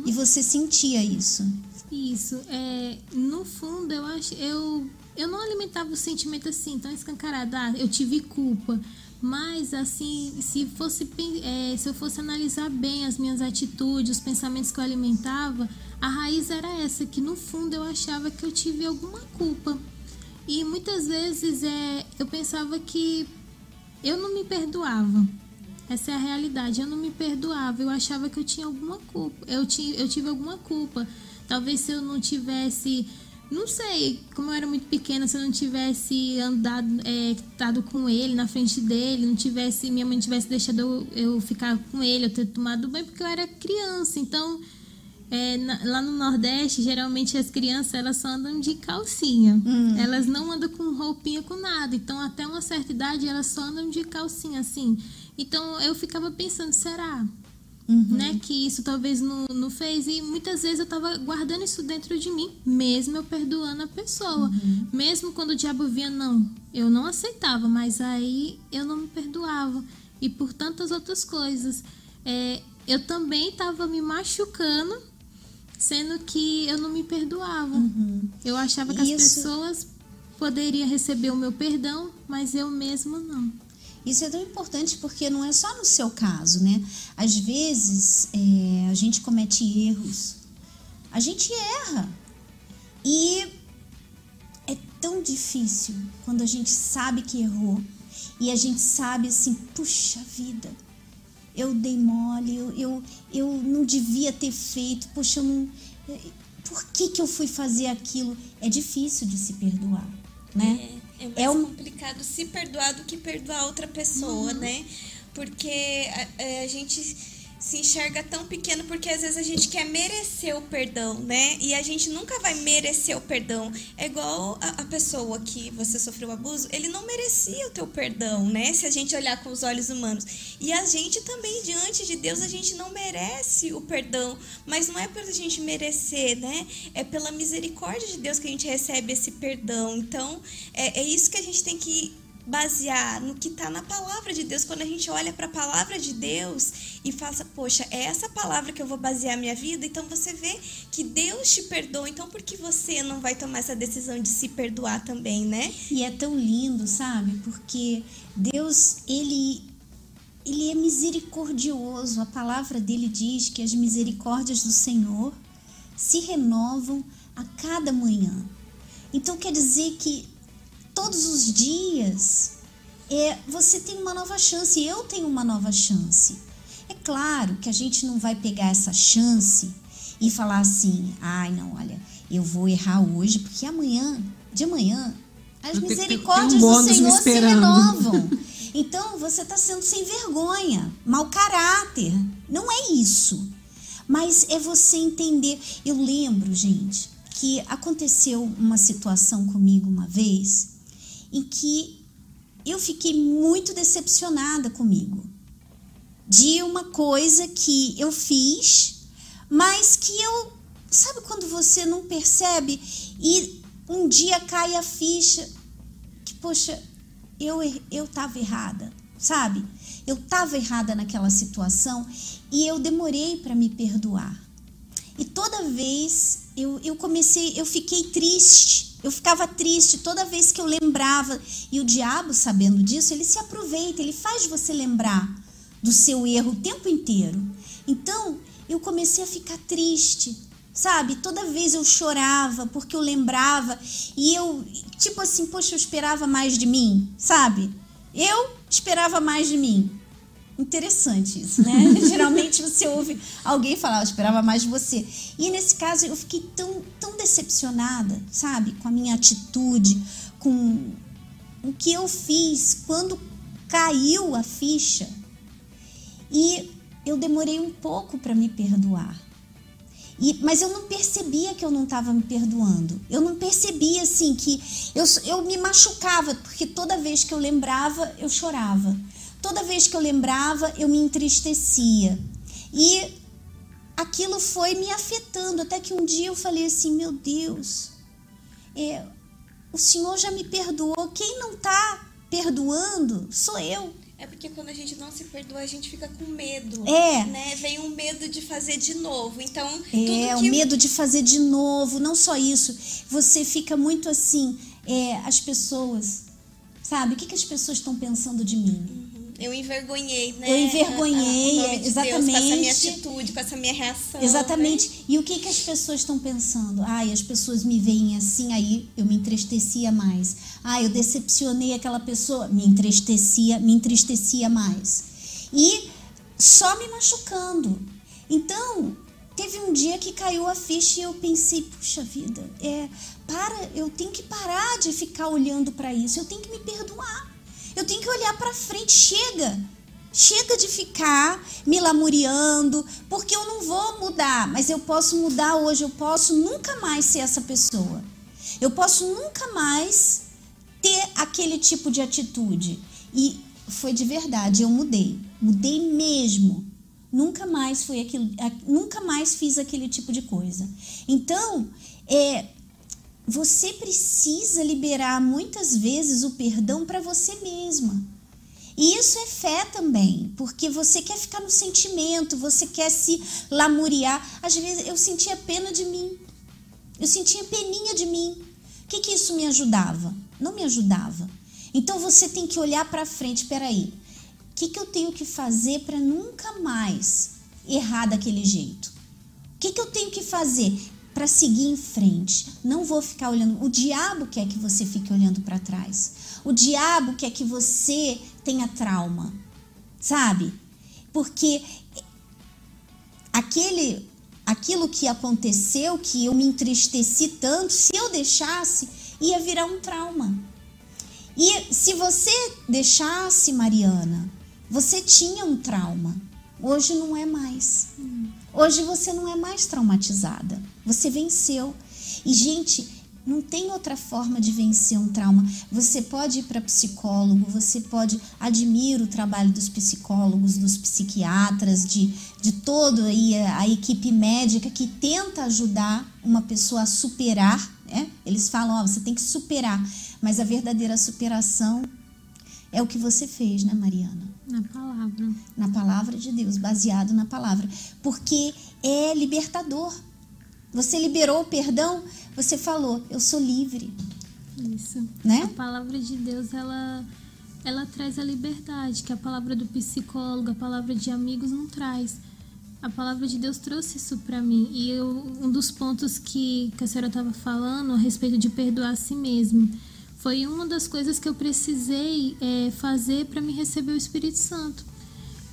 E você sentia isso. Isso. É, no fundo, eu acho. Eu, eu não alimentava o sentimento assim, tão escancarado. Ah, eu tive culpa. Mas, assim, se, fosse, é, se eu fosse analisar bem as minhas atitudes, os pensamentos que eu alimentava, a raiz era essa, que no fundo eu achava que eu tive alguma culpa. E muitas vezes é, eu pensava que eu não me perdoava. Essa é a realidade. Eu não me perdoava. Eu achava que eu tinha alguma culpa. Eu, ti, eu tive alguma culpa. Talvez se eu não tivesse não sei, como eu era muito pequena, se eu não tivesse andado, é, estado com ele, na frente dele, não tivesse, minha mãe tivesse deixado eu, ficar com ele, eu ter tomado banho, porque eu era criança. Então, é, na, lá no Nordeste, geralmente as crianças elas só andam de calcinha. Hum. Elas não andam com roupinha, com nada. Então, até uma certa idade, elas só andam de calcinha, assim. Então, eu ficava pensando, será? Uhum. né? Que isso talvez não, não fez. E muitas vezes eu tava guardando isso dentro de mim, mesmo eu perdoando a pessoa. Uhum. Mesmo quando o diabo vinha, não, eu não aceitava, mas aí eu não me perdoava. E por tantas outras coisas. É, eu também tava me machucando, sendo que eu não me perdoava. Uhum. Eu achava que isso... as pessoas poderiam receber o meu perdão, mas eu mesmo não. Isso é tão importante porque não é só no seu caso, né? Às vezes é, a gente comete erros, a gente erra. E é tão difícil quando a gente sabe que errou e a gente sabe assim, puxa vida, eu dei mole, eu, eu, eu não devia ter feito, poxa, eu não. Por que, que eu fui fazer aquilo? É difícil de se perdoar, né? É. É mais é um... complicado se perdoar do que perdoar outra pessoa, uhum. né? Porque a, a gente se enxerga tão pequeno porque às vezes a gente quer merecer o perdão, né? E a gente nunca vai merecer o perdão. É igual a, a, pessoa que você sofreu abuso, ele não merecia o teu perdão, né? Se a gente olhar com os olhos humanos. E a gente também, diante de Deus, a gente não merece o perdão. Mas não é pela gente merecer, né? É pela misericórdia de Deus que a gente recebe esse perdão. Então, é, é isso que a gente tem que basear no que está na palavra de Deus. Quando a gente olha para a palavra de Deus e fala, poxa, é essa palavra que eu vou basear a minha vida, então você vê que Deus te perdoa. Então por que você não vai tomar essa decisão de se perdoar também, né? E é tão lindo, sabe? Porque Deus, ele ele é misericordioso. A palavra dele diz que as misericórdias do Senhor se renovam a cada manhã. Então quer dizer que todos os dias, é, você tem uma nova chance, eu tenho uma nova chance. É claro que a gente não vai pegar essa chance e falar assim: ai, não, olha, eu vou errar hoje, porque amanhã, de amanhã, as misericórdias do Senhor se renovam. Então você está sendo sem vergonha, mau caráter. Não é isso. Mas é você entender. Eu lembro, gente, que aconteceu uma situação comigo uma vez em que eu fiquei muito decepcionada comigo. De uma coisa que eu fiz, mas que eu. Sabe quando você não percebe e um dia cai a ficha que, poxa, eu eu estava errada, sabe? Eu estava errada naquela situação e eu demorei para me perdoar. E toda vez eu, eu comecei, eu fiquei triste eu ficava triste toda vez que eu lembrava. E o diabo, sabendo disso, ele se aproveita, ele faz você lembrar do seu erro o tempo inteiro. Então, eu comecei a ficar triste, sabe? Toda vez eu chorava porque eu lembrava e eu, tipo assim, poxa, eu esperava mais de mim, sabe? Eu esperava mais de mim. Interessante isso, né? Geralmente você ouve alguém falar, eu esperava mais de você. E nesse caso eu fiquei tão, tão decepcionada, sabe? Com a minha atitude, com o que eu fiz quando caiu a ficha. E eu demorei um pouco para me perdoar. E, mas eu não percebia que eu não estava me perdoando. Eu não percebia assim que eu, eu me machucava, porque toda vez que eu lembrava, eu chorava. Toda vez que eu lembrava, eu me entristecia. E aquilo foi me afetando, até que um dia eu falei assim: meu Deus, é, o Senhor já me perdoou. Quem não está perdoando sou eu. É porque quando a gente não se perdoa, a gente fica com medo. É. Né? Vem um medo de fazer de novo. Então, é, o medo de fazer de novo. Não só isso. Você fica muito assim. É, as pessoas, sabe? O que, que as pessoas estão pensando de mim? Eu envergonhei, né? Eu envergonhei, a, a, de exatamente. Deus, com essa minha atitude, com essa minha reação. Exatamente. Né? E o que, que as pessoas estão pensando? Ai, as pessoas me veem assim, aí eu me entristecia mais. Ah, eu decepcionei aquela pessoa, me entristecia, me entristecia mais. E só me machucando. Então, teve um dia que caiu a ficha e eu pensei, puxa vida, é, para, eu tenho que parar de ficar olhando para isso, eu tenho que me perdoar. Eu tenho que olhar para frente, chega. Chega de ficar me lamuriando, porque eu não vou mudar, mas eu posso mudar hoje, eu posso nunca mais ser essa pessoa. Eu posso nunca mais ter aquele tipo de atitude. E foi de verdade, eu mudei. Mudei mesmo. Nunca mais foi aquilo, nunca mais fiz aquele tipo de coisa. Então, é, você precisa liberar muitas vezes o perdão para você mesma. E isso é fé também, porque você quer ficar no sentimento, você quer se lamuriar. Às vezes eu sentia pena de mim, eu sentia peninha de mim. O que, que isso me ajudava? Não me ajudava. Então você tem que olhar para frente. Peraí, o que, que eu tenho que fazer para nunca mais errar daquele jeito? O que, que eu tenho que fazer para seguir em frente? Não vou ficar olhando. O diabo quer que você fique olhando para trás. O diabo quer que você tenha trauma, sabe? Porque aquele aquilo que aconteceu, que eu me entristeci tanto, se eu deixasse, ia virar um trauma. E se você deixasse, Mariana, você tinha um trauma. Hoje não é mais. Hoje você não é mais traumatizada. Você venceu. E, gente, não tem outra forma de vencer um trauma. Você pode ir para psicólogo, você pode. Admiro o trabalho dos psicólogos, dos psiquiatras, de, de todo aí a, a equipe médica que tenta ajudar uma pessoa a superar. Né? Eles falam: ó, você tem que superar. Mas a verdadeira superação é o que você fez, né, Mariana? Na palavra. Na palavra de Deus, baseado na palavra. Porque é libertador. Você liberou o perdão, você falou, eu sou livre. Isso. Né? A palavra de Deus, ela, ela traz a liberdade, que a palavra do psicólogo, a palavra de amigos não traz. A palavra de Deus trouxe isso para mim. E eu, um dos pontos que, que a senhora estava falando a respeito de perdoar a si mesmo foi uma das coisas que eu precisei é, fazer para me receber o Espírito Santo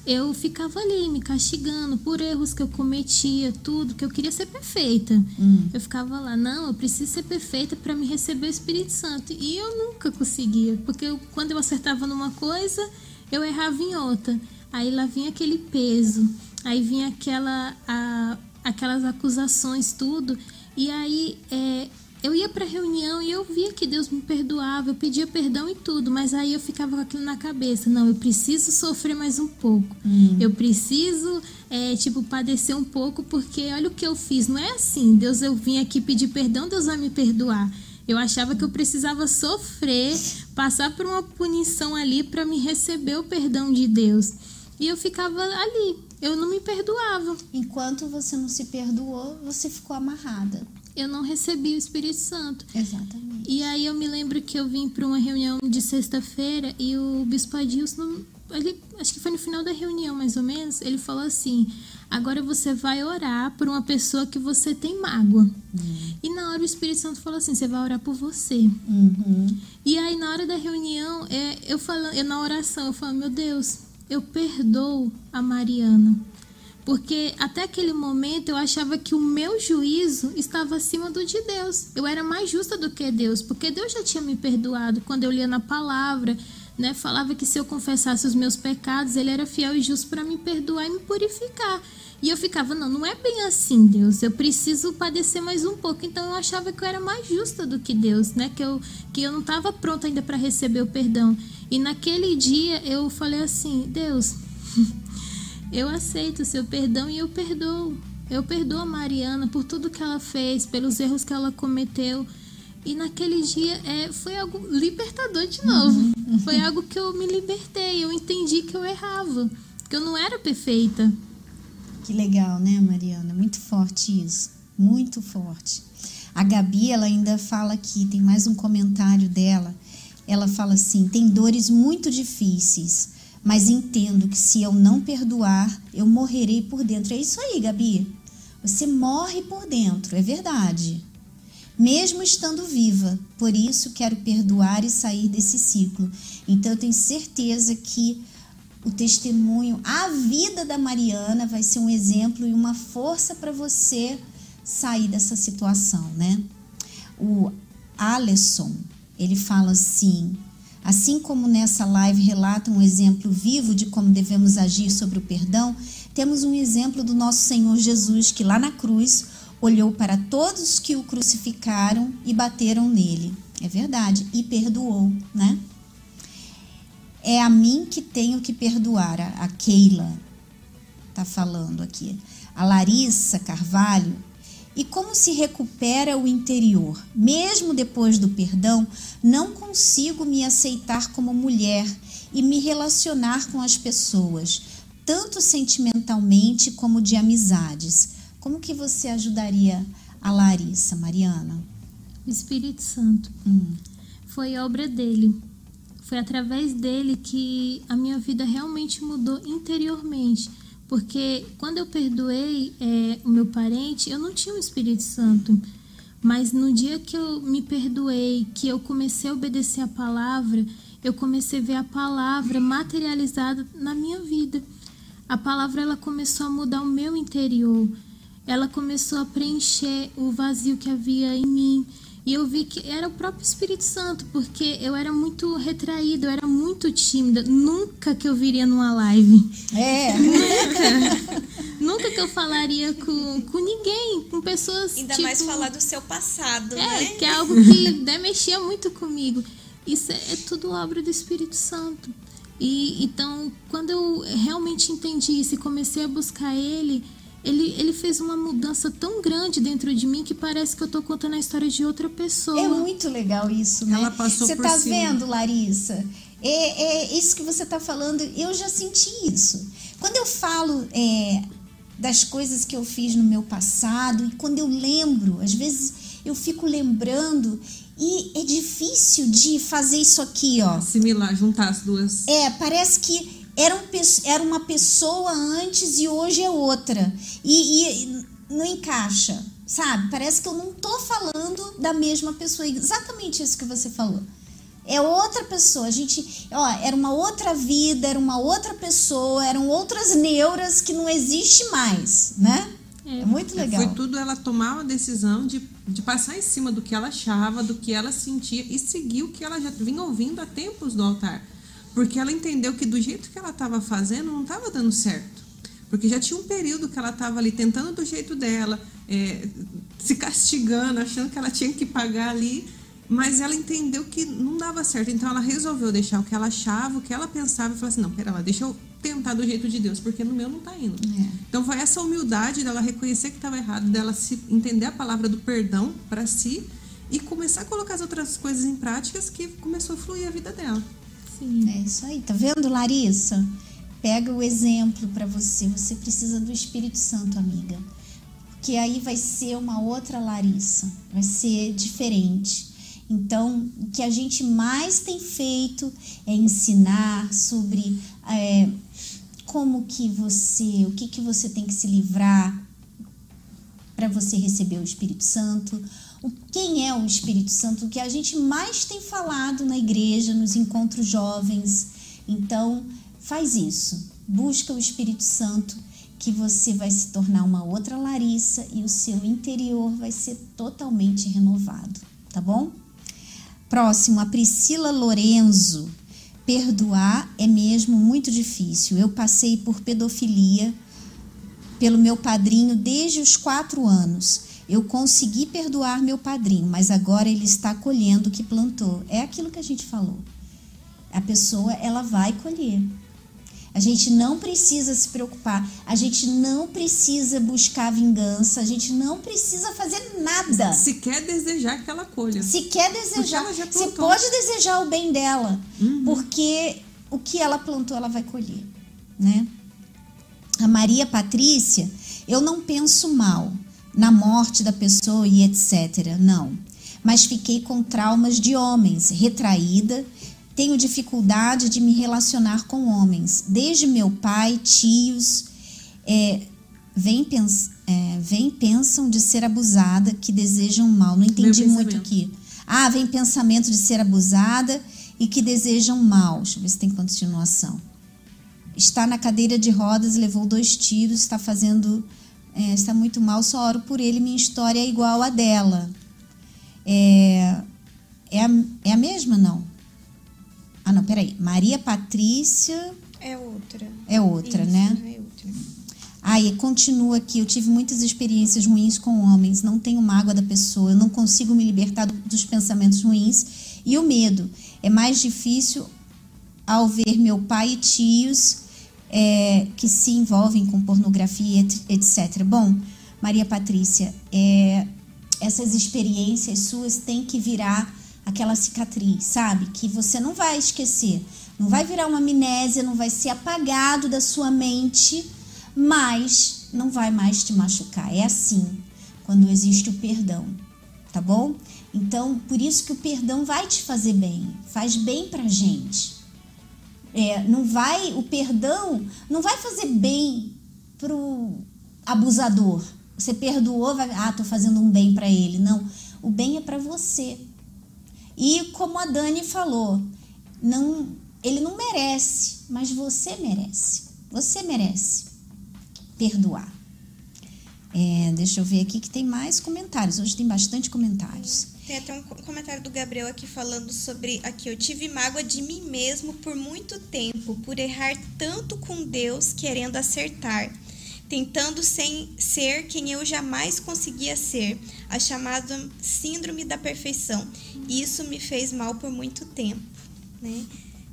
eu ficava ali me castigando por erros que eu cometia, tudo, que eu queria ser perfeita. Hum. Eu ficava lá, não, eu preciso ser perfeita para me receber o Espírito Santo. E eu nunca conseguia, porque eu, quando eu acertava numa coisa, eu errava em outra. Aí lá vinha aquele peso, aí vinha aquela, a, aquelas acusações, tudo. E aí é, eu ia para reunião e eu via que Deus me perdoava, eu pedia perdão e tudo, mas aí eu ficava com aquilo na cabeça. Não, eu preciso sofrer mais um pouco. Hum. Eu preciso, é, tipo, padecer um pouco, porque olha o que eu fiz. Não é assim, Deus, eu vim aqui pedir perdão, Deus vai me perdoar. Eu achava que eu precisava sofrer, passar por uma punição ali para me receber o perdão de Deus. E eu ficava ali, eu não me perdoava. Enquanto você não se perdoou, você ficou amarrada eu não recebi o Espírito Santo. Exatamente. E aí eu me lembro que eu vim para uma reunião de sexta-feira e o bispo Adilson, ele, acho que foi no final da reunião mais ou menos, ele falou assim: agora você vai orar por uma pessoa que você tem mágoa. Uhum. E na hora o Espírito Santo falou assim: você vai orar por você. Uhum. E aí na hora da reunião, é, eu falando, eu, na oração, eu falo: meu Deus, eu perdoo a Mariana porque até aquele momento eu achava que o meu juízo estava acima do de Deus. Eu era mais justa do que Deus, porque Deus já tinha me perdoado quando eu lia na palavra, né? Falava que se eu confessasse os meus pecados, ele era fiel e justo para me perdoar e me purificar. E eu ficava, não, não é bem assim, Deus. Eu preciso padecer mais um pouco. Então eu achava que eu era mais justa do que Deus, né? Que eu, que eu não estava pronta ainda para receber o perdão. E naquele dia eu falei assim, Deus, Eu aceito o seu perdão e eu perdoo. Eu perdoo a Mariana por tudo que ela fez, pelos erros que ela cometeu. E naquele dia é, foi algo libertador de novo. Uhum. Foi algo que eu me libertei. Eu entendi que eu errava, que eu não era perfeita. Que legal, né, Mariana? Muito forte isso. Muito forte. A Gabi, ela ainda fala aqui, tem mais um comentário dela. Ela fala assim: tem dores muito difíceis, mas entendo que se eu não perdoar, eu morrerei por dentro. É isso aí, Gabi. Você morre por dentro, é verdade. Mesmo estando viva, por isso quero perdoar e sair desse ciclo. Então eu tenho certeza que o testemunho, a vida da Mariana vai ser um exemplo e uma força para você sair dessa situação, né? O, Alesson. Ele fala assim: assim como nessa live relata um exemplo vivo de como devemos agir sobre o perdão, temos um exemplo do nosso Senhor Jesus que lá na cruz olhou para todos que o crucificaram e bateram nele. É verdade, e perdoou, né? É a mim que tenho que perdoar, a Keila está falando aqui. A Larissa Carvalho e como se recupera o interior. Mesmo depois do perdão, não consigo me aceitar como mulher e me relacionar com as pessoas, tanto sentimentalmente como de amizades. Como que você ajudaria a Larissa, Mariana? O Espírito Santo. Hum. Foi obra dele. Foi através dele que a minha vida realmente mudou interiormente porque quando eu perdoei é, o meu parente, eu não tinha o Espírito Santo. Mas no dia que eu me perdoei, que eu comecei a obedecer a palavra, eu comecei a ver a palavra materializada na minha vida. A palavra ela começou a mudar o meu interior. Ela começou a preencher o vazio que havia em mim. E eu vi que era o próprio Espírito Santo, porque eu era muito retraída, eu era muito tímida. Nunca que eu viria numa live. É. Nunca. Nunca que eu falaria com, com ninguém, com pessoas. Ainda tipo, mais falar do seu passado, É, né? que é algo que né, mexia muito comigo. Isso é, é tudo obra do Espírito Santo. E então, quando eu realmente entendi isso e comecei a buscar ele, ele, ele fez uma mudança tão grande dentro de mim que parece que eu tô contando a história de outra pessoa. É muito legal isso, né? Ela passou você por tá cima. vendo, Larissa? É, é isso que você tá falando, eu já senti isso. Quando eu falo é, das coisas que eu fiz no meu passado e quando eu lembro, às vezes eu fico lembrando e é difícil de fazer isso aqui, ó. Assimilar, juntar as duas. É, parece que era, um, era uma pessoa antes e hoje é outra. E, e não encaixa, sabe? Parece que eu não tô falando da mesma pessoa. Exatamente isso que você falou. É outra pessoa. A gente, ó, era uma outra vida, era uma outra pessoa, eram outras neuras que não existe mais, né? É, muito legal. Foi tudo ela tomar uma decisão de, de passar em cima do que ela achava, do que ela sentia e seguir o que ela já vinha ouvindo há tempos do altar. Porque ela entendeu que do jeito que ela estava fazendo não estava dando certo. Porque já tinha um período que ela estava ali tentando do jeito dela, é, se castigando, achando que ela tinha que pagar ali. Mas ela entendeu que não dava certo. Então ela resolveu deixar o que ela achava, o que ela pensava e falou assim: não, pera lá, deixa eu tentar do jeito de Deus, porque no meu não tá indo. É. Então foi essa humildade dela reconhecer que estava errado, dela se entender a palavra do perdão para si e começar a colocar as outras coisas em práticas que começou a fluir a vida dela. Sim. É isso aí, tá vendo, Larissa? Pega o exemplo para você. Você precisa do Espírito Santo, amiga. Porque aí vai ser uma outra Larissa, vai ser diferente. Então, o que a gente mais tem feito é ensinar sobre é, como que você, o que que você tem que se livrar para você receber o Espírito Santo. Quem é o Espírito Santo? O que a gente mais tem falado na igreja, nos encontros jovens. Então, faz isso. Busca o Espírito Santo, que você vai se tornar uma outra Larissa e o seu interior vai ser totalmente renovado, tá bom? Próximo, a Priscila Lorenzo. Perdoar é mesmo muito difícil. Eu passei por pedofilia pelo meu padrinho desde os quatro anos. Eu consegui perdoar meu padrinho, mas agora ele está colhendo o que plantou. É aquilo que a gente falou. A pessoa ela vai colher. A gente não precisa se preocupar, a gente não precisa buscar vingança, a gente não precisa fazer nada. Se quer desejar que ela colha. Se quer desejar, plantou. pode desejar o bem dela, porque o que ela plantou ela vai colher, né? A Maria Patrícia, eu não penso mal na morte da pessoa e etc, não. Mas fiquei com traumas de homens, retraída, tenho dificuldade de me relacionar com homens. Desde meu pai, tios, é, vem, pens é, vem pensam de ser abusada, que desejam mal. Não entendi muito aqui. Ah, vem pensamento de ser abusada e que desejam mal. Deixa eu ver se tem continuação. Está na cadeira de rodas, levou dois tiros, está fazendo. É, está muito mal, só oro por ele, minha história é igual a dela. É, a, é a mesma, não? Ah, não, peraí. Maria Patrícia. É outra. É outra, Isso, né? É outra. Aí continua aqui, eu tive muitas experiências ruins com homens, não tenho mágoa da pessoa, eu não consigo me libertar do- dos pensamentos ruins e o medo. É mais difícil ao ver meu pai e tios é, que se envolvem com pornografia, et- etc. Bom, Maria Patrícia, é, essas experiências suas têm que virar aquela cicatriz, sabe? Que você não vai esquecer. Não vai virar uma amnésia, não vai ser apagado da sua mente, mas não vai mais te machucar. É assim quando existe o perdão, tá bom? Então, por isso que o perdão vai te fazer bem, faz bem pra gente. É, não vai, o perdão não vai fazer bem pro abusador. Você perdoou, vai, ah, tô fazendo um bem para ele. Não, o bem é para você. E como a Dani falou, não, ele não merece, mas você merece. Você merece perdoar. É, deixa eu ver aqui que tem mais comentários. Hoje tem bastante comentários. Tem até um co- comentário do Gabriel aqui falando sobre aqui eu tive mágoa de mim mesmo por muito tempo, por errar tanto com Deus, querendo acertar, tentando sem ser quem eu jamais conseguia ser, a chamada síndrome da perfeição. Isso me fez mal por muito tempo, né?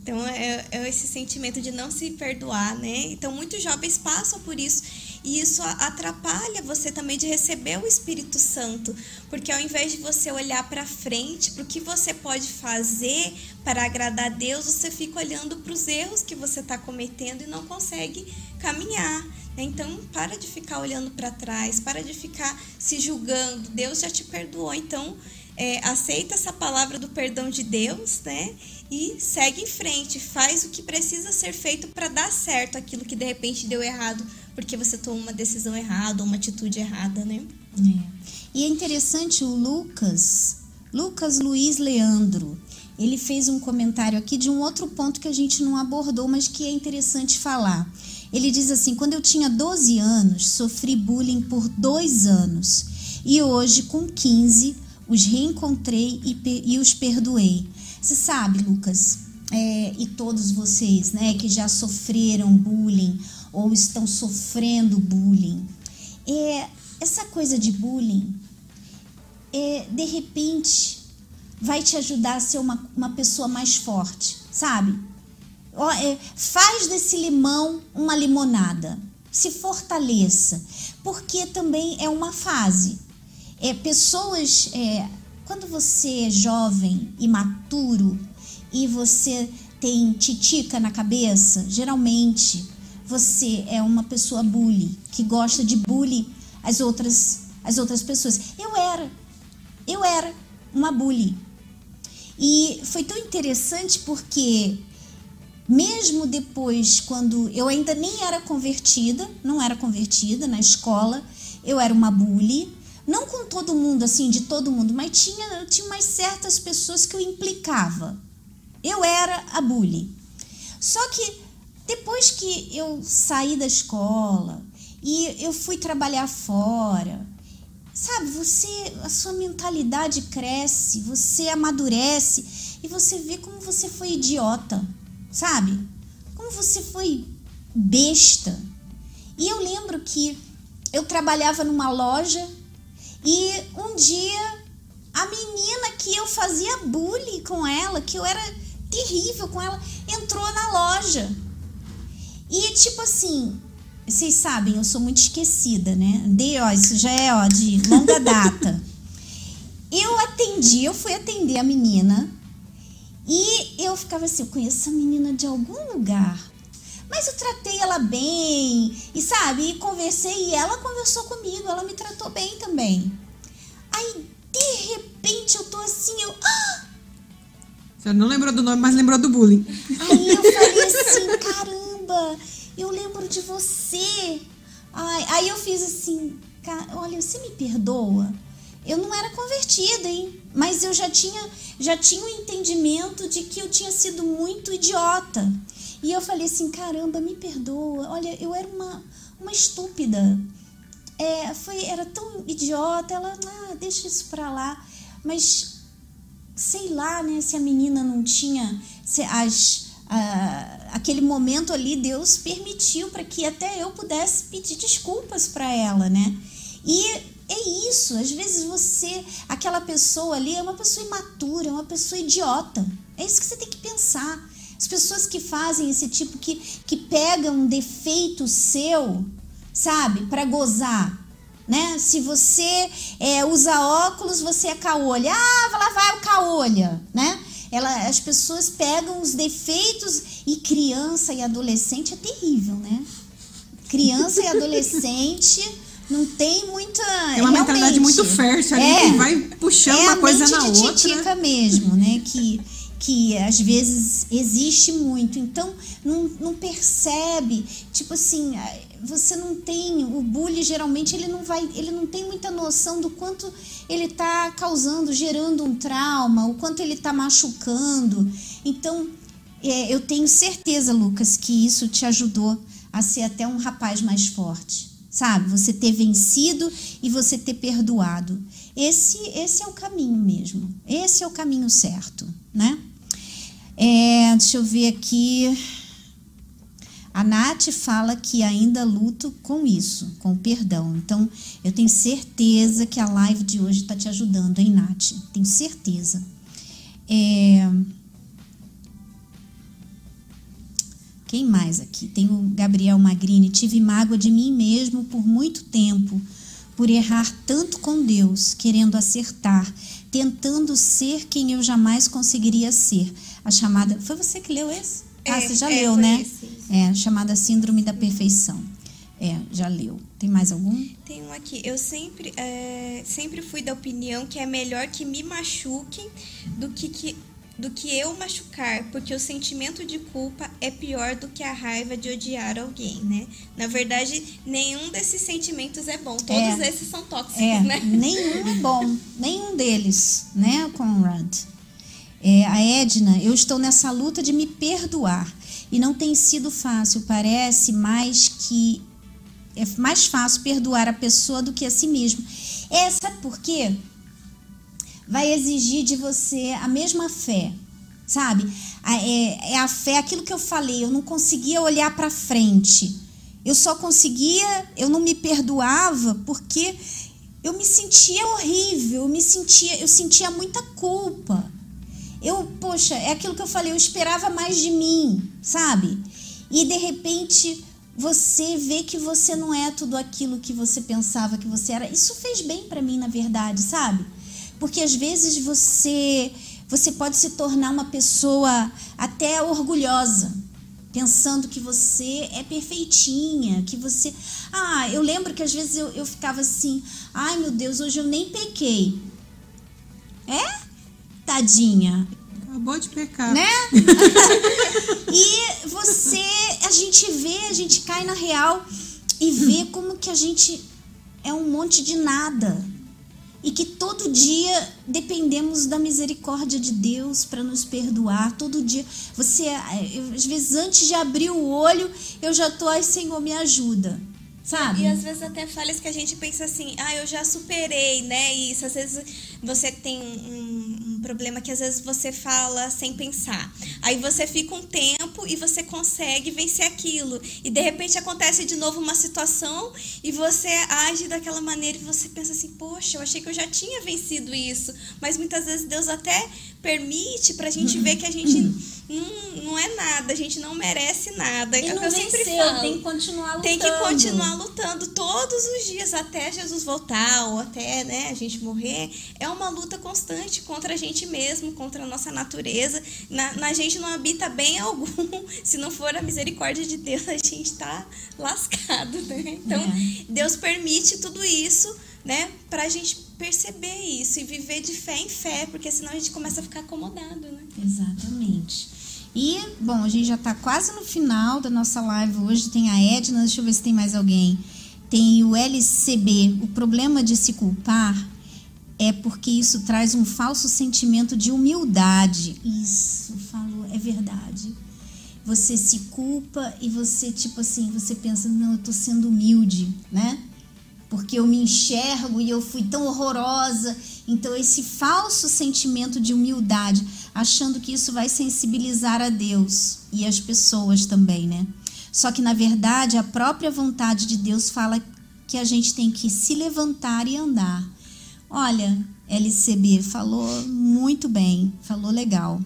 Então é, é esse sentimento de não se perdoar, né? Então muitos jovens passam por isso e isso atrapalha você também de receber o Espírito Santo, porque ao invés de você olhar para frente, para o que você pode fazer para agradar a Deus, você fica olhando para os erros que você está cometendo e não consegue caminhar. né? Então para de ficar olhando para trás, para de ficar se julgando. Deus já te perdoou, então é, aceita essa palavra do perdão de Deus, né? E segue em frente, faz o que precisa ser feito para dar certo aquilo que de repente deu errado, porque você tomou uma decisão errada ou uma atitude errada, né? É. E é interessante o Lucas, Lucas Luiz Leandro. Ele fez um comentário aqui de um outro ponto que a gente não abordou, mas que é interessante falar. Ele diz assim: quando eu tinha 12 anos, sofri bullying por dois anos. E hoje, com 15, os reencontrei e, e os perdoei. Você sabe, Lucas, é, e todos vocês, né, que já sofreram bullying ou estão sofrendo bullying, é, essa coisa de bullying, é, de repente, vai te ajudar a ser uma, uma pessoa mais forte, sabe? É, faz desse limão uma limonada. Se fortaleça. Porque também é uma fase. É, pessoas. é, quando você é jovem, imaturo e você tem titica na cabeça, geralmente você é uma pessoa bully, que gosta de bully as outras, as outras pessoas. Eu era. Eu era uma bully. E foi tão interessante porque mesmo depois, quando eu ainda nem era convertida, não era convertida na escola, eu era uma bully. Não com todo mundo, assim, de todo mundo, mas tinha, tinha umas certas pessoas que eu implicava. Eu era a bully. Só que depois que eu saí da escola e eu fui trabalhar fora, sabe, você, a sua mentalidade cresce, você amadurece e você vê como você foi idiota, sabe? Como você foi besta. E eu lembro que eu trabalhava numa loja e um dia a menina que eu fazia bullying com ela, que eu era terrível com ela, entrou na loja. E tipo assim, vocês sabem, eu sou muito esquecida, né? De, ó, isso já é ó, de longa data. Eu atendi, eu fui atender a menina e eu ficava assim, eu conheço essa menina de algum lugar. Mas eu tratei ela bem, e sabe, e conversei, e ela conversou comigo, ela me tratou bem também. Aí, de repente, eu tô assim, eu. Ah! Você não lembrou do nome, mas lembrou do bullying. Aí eu falei assim, caramba, eu lembro de você. Ai, aí eu fiz assim, "Ca- olha, você me perdoa? Eu não era convertida, hein? Mas eu já tinha, já tinha o entendimento de que eu tinha sido muito idiota. E eu falei assim, caramba, me perdoa. Olha, eu era uma, uma estúpida. É, foi, era tão idiota. Ela, ah, deixa isso pra lá. Mas sei lá, né, se a menina não tinha se as ah, aquele momento ali Deus permitiu para que até eu pudesse pedir desculpas para ela, né? E é isso, às vezes você, aquela pessoa ali é uma pessoa imatura, é uma pessoa idiota. É isso que você tem que pensar. As pessoas que fazem esse tipo, que, que pegam um defeito seu, sabe, para gozar. Né? Se você é, usa óculos, você é caolha. Ah, lá vai o caolha, né? Ela, as pessoas pegam os defeitos e criança e adolescente é terrível, né? Criança e adolescente não tem muita. Tem uma mentalidade muito fértil ali é, que vai puxando é uma coisa na outra. É titica mesmo, né? Que, que às vezes existe muito. Então, não, não percebe. Tipo assim, você não tem. O bullying geralmente ele não vai. Ele não tem muita noção do quanto ele está causando, gerando um trauma, o quanto ele está machucando. Então, é, eu tenho certeza, Lucas, que isso te ajudou a ser até um rapaz mais forte sabe? Você ter vencido e você ter perdoado. Esse, esse é o caminho mesmo. Esse é o caminho certo, né? É, deixa eu ver aqui. A Nath fala que ainda luto com isso, com o perdão. Então, eu tenho certeza que a live de hoje está te ajudando, hein, Nath? Tenho certeza. É, Quem mais aqui? Tem o Gabriel Magrini. Tive mágoa de mim mesmo por muito tempo, por errar tanto com Deus, querendo acertar, tentando ser quem eu jamais conseguiria ser. A chamada. Foi você que leu esse? É, ah, você já é, leu, né? Esse. É, chamada Síndrome da Perfeição. É, já leu. Tem mais algum? Tem um aqui. Eu sempre, é, sempre fui da opinião que é melhor que me machuquem do que, que do que eu machucar, porque o sentimento de culpa é pior do que a raiva de odiar alguém, né? Na verdade, nenhum desses sentimentos é bom. Todos É. esses são tóxicos, É, né? nenhum é bom, nenhum deles, né, Conrad? É, a Edna, eu estou nessa luta de me perdoar e não tem sido fácil. Parece mais que é mais fácil perdoar a pessoa do que a si mesmo. É, sabe por quê? Vai exigir de você a mesma fé, sabe? É, é a fé, aquilo que eu falei, eu não conseguia olhar para frente. Eu só conseguia, eu não me perdoava porque eu me sentia horrível, eu me sentia, eu sentia muita culpa. Eu, poxa, é aquilo que eu falei, eu esperava mais de mim, sabe? E de repente você vê que você não é tudo aquilo que você pensava que você era. Isso fez bem pra mim, na verdade, sabe? Porque às vezes você você pode se tornar uma pessoa até orgulhosa, pensando que você é perfeitinha, que você. Ah, eu lembro que às vezes eu, eu ficava assim, ai meu Deus, hoje eu nem pequei. É? Tadinha. Acabou de pecar. Né? e você, a gente vê, a gente cai na real e vê como que a gente é um monte de nada. E que todo dia dependemos da misericórdia de Deus para nos perdoar. Todo dia. Você, eu, às vezes, antes de abrir o olho, eu já tô, ai, Senhor, me ajuda. Sabe? E às vezes até falhas que a gente pensa assim, ah, eu já superei, né? Isso, às vezes você tem um, um problema que às vezes você fala sem pensar. Aí você fica um tempo e você consegue vencer aquilo. E de repente acontece de novo uma situação e você age daquela maneira e você pensa assim, poxa, eu achei que eu já tinha vencido isso. Mas muitas vezes Deus até permite pra gente ver que a gente não, não é nada, a gente não merece nada. E É não eu sempre venceu, falo. tem que continuar lutando. Tem que continuar lutando todos os dias até Jesus voltar ou até né, a gente morrer. É uma luta constante contra a gente mesmo, contra a nossa natureza. Na, na gente não habita bem algum. Se não for a misericórdia de Deus, a gente tá lascado, né? Então, É. Deus permite tudo isso, né, pra gente perceber isso e viver de fé em fé, porque senão a gente começa a ficar acomodado, né? Exatamente. E, bom, a gente já está quase no final da nossa live hoje. Tem a Edna, deixa eu ver se tem mais alguém. Tem o LCB. O problema de se culpar é porque isso traz um falso sentimento de humildade. Isso, falou, é verdade. Você se culpa e você, tipo assim, você pensa, não, eu tô sendo humilde, né? Porque eu me enxergo e eu fui tão horrorosa. Então, esse falso sentimento de humildade, achando que isso vai sensibilizar a Deus e as pessoas também, né? Só que, na verdade, a própria vontade de Deus fala que a gente tem que se levantar e andar. Olha, LCB falou muito bem, falou legal.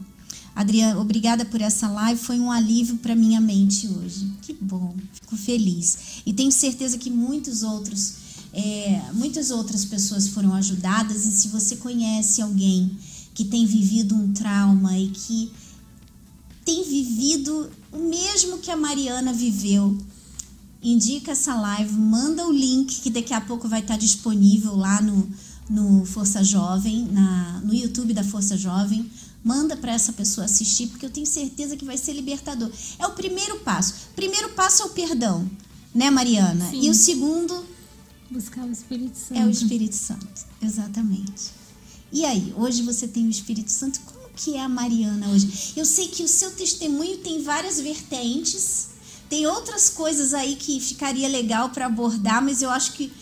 Adriana, obrigada por essa live, foi um alívio para minha mente hoje. Que bom, fico feliz. E tenho certeza que muitos outros é, muitas outras pessoas foram ajudadas, e se você conhece alguém que tem vivido um trauma e que tem vivido o mesmo que a Mariana viveu, indica essa live, manda o link que daqui a pouco vai estar disponível lá no, no Força Jovem, na, no YouTube da Força Jovem. Manda para essa pessoa assistir, porque eu tenho certeza que vai ser libertador. É o primeiro passo. Primeiro passo é o perdão, né, Mariana? Sim. E o segundo Buscar o Espírito Santo. é o Espírito Santo, exatamente. E aí, hoje você tem o Espírito Santo. Como que é a Mariana hoje? Eu sei que o seu testemunho tem várias vertentes, tem outras coisas aí que ficaria legal para abordar, mas eu acho que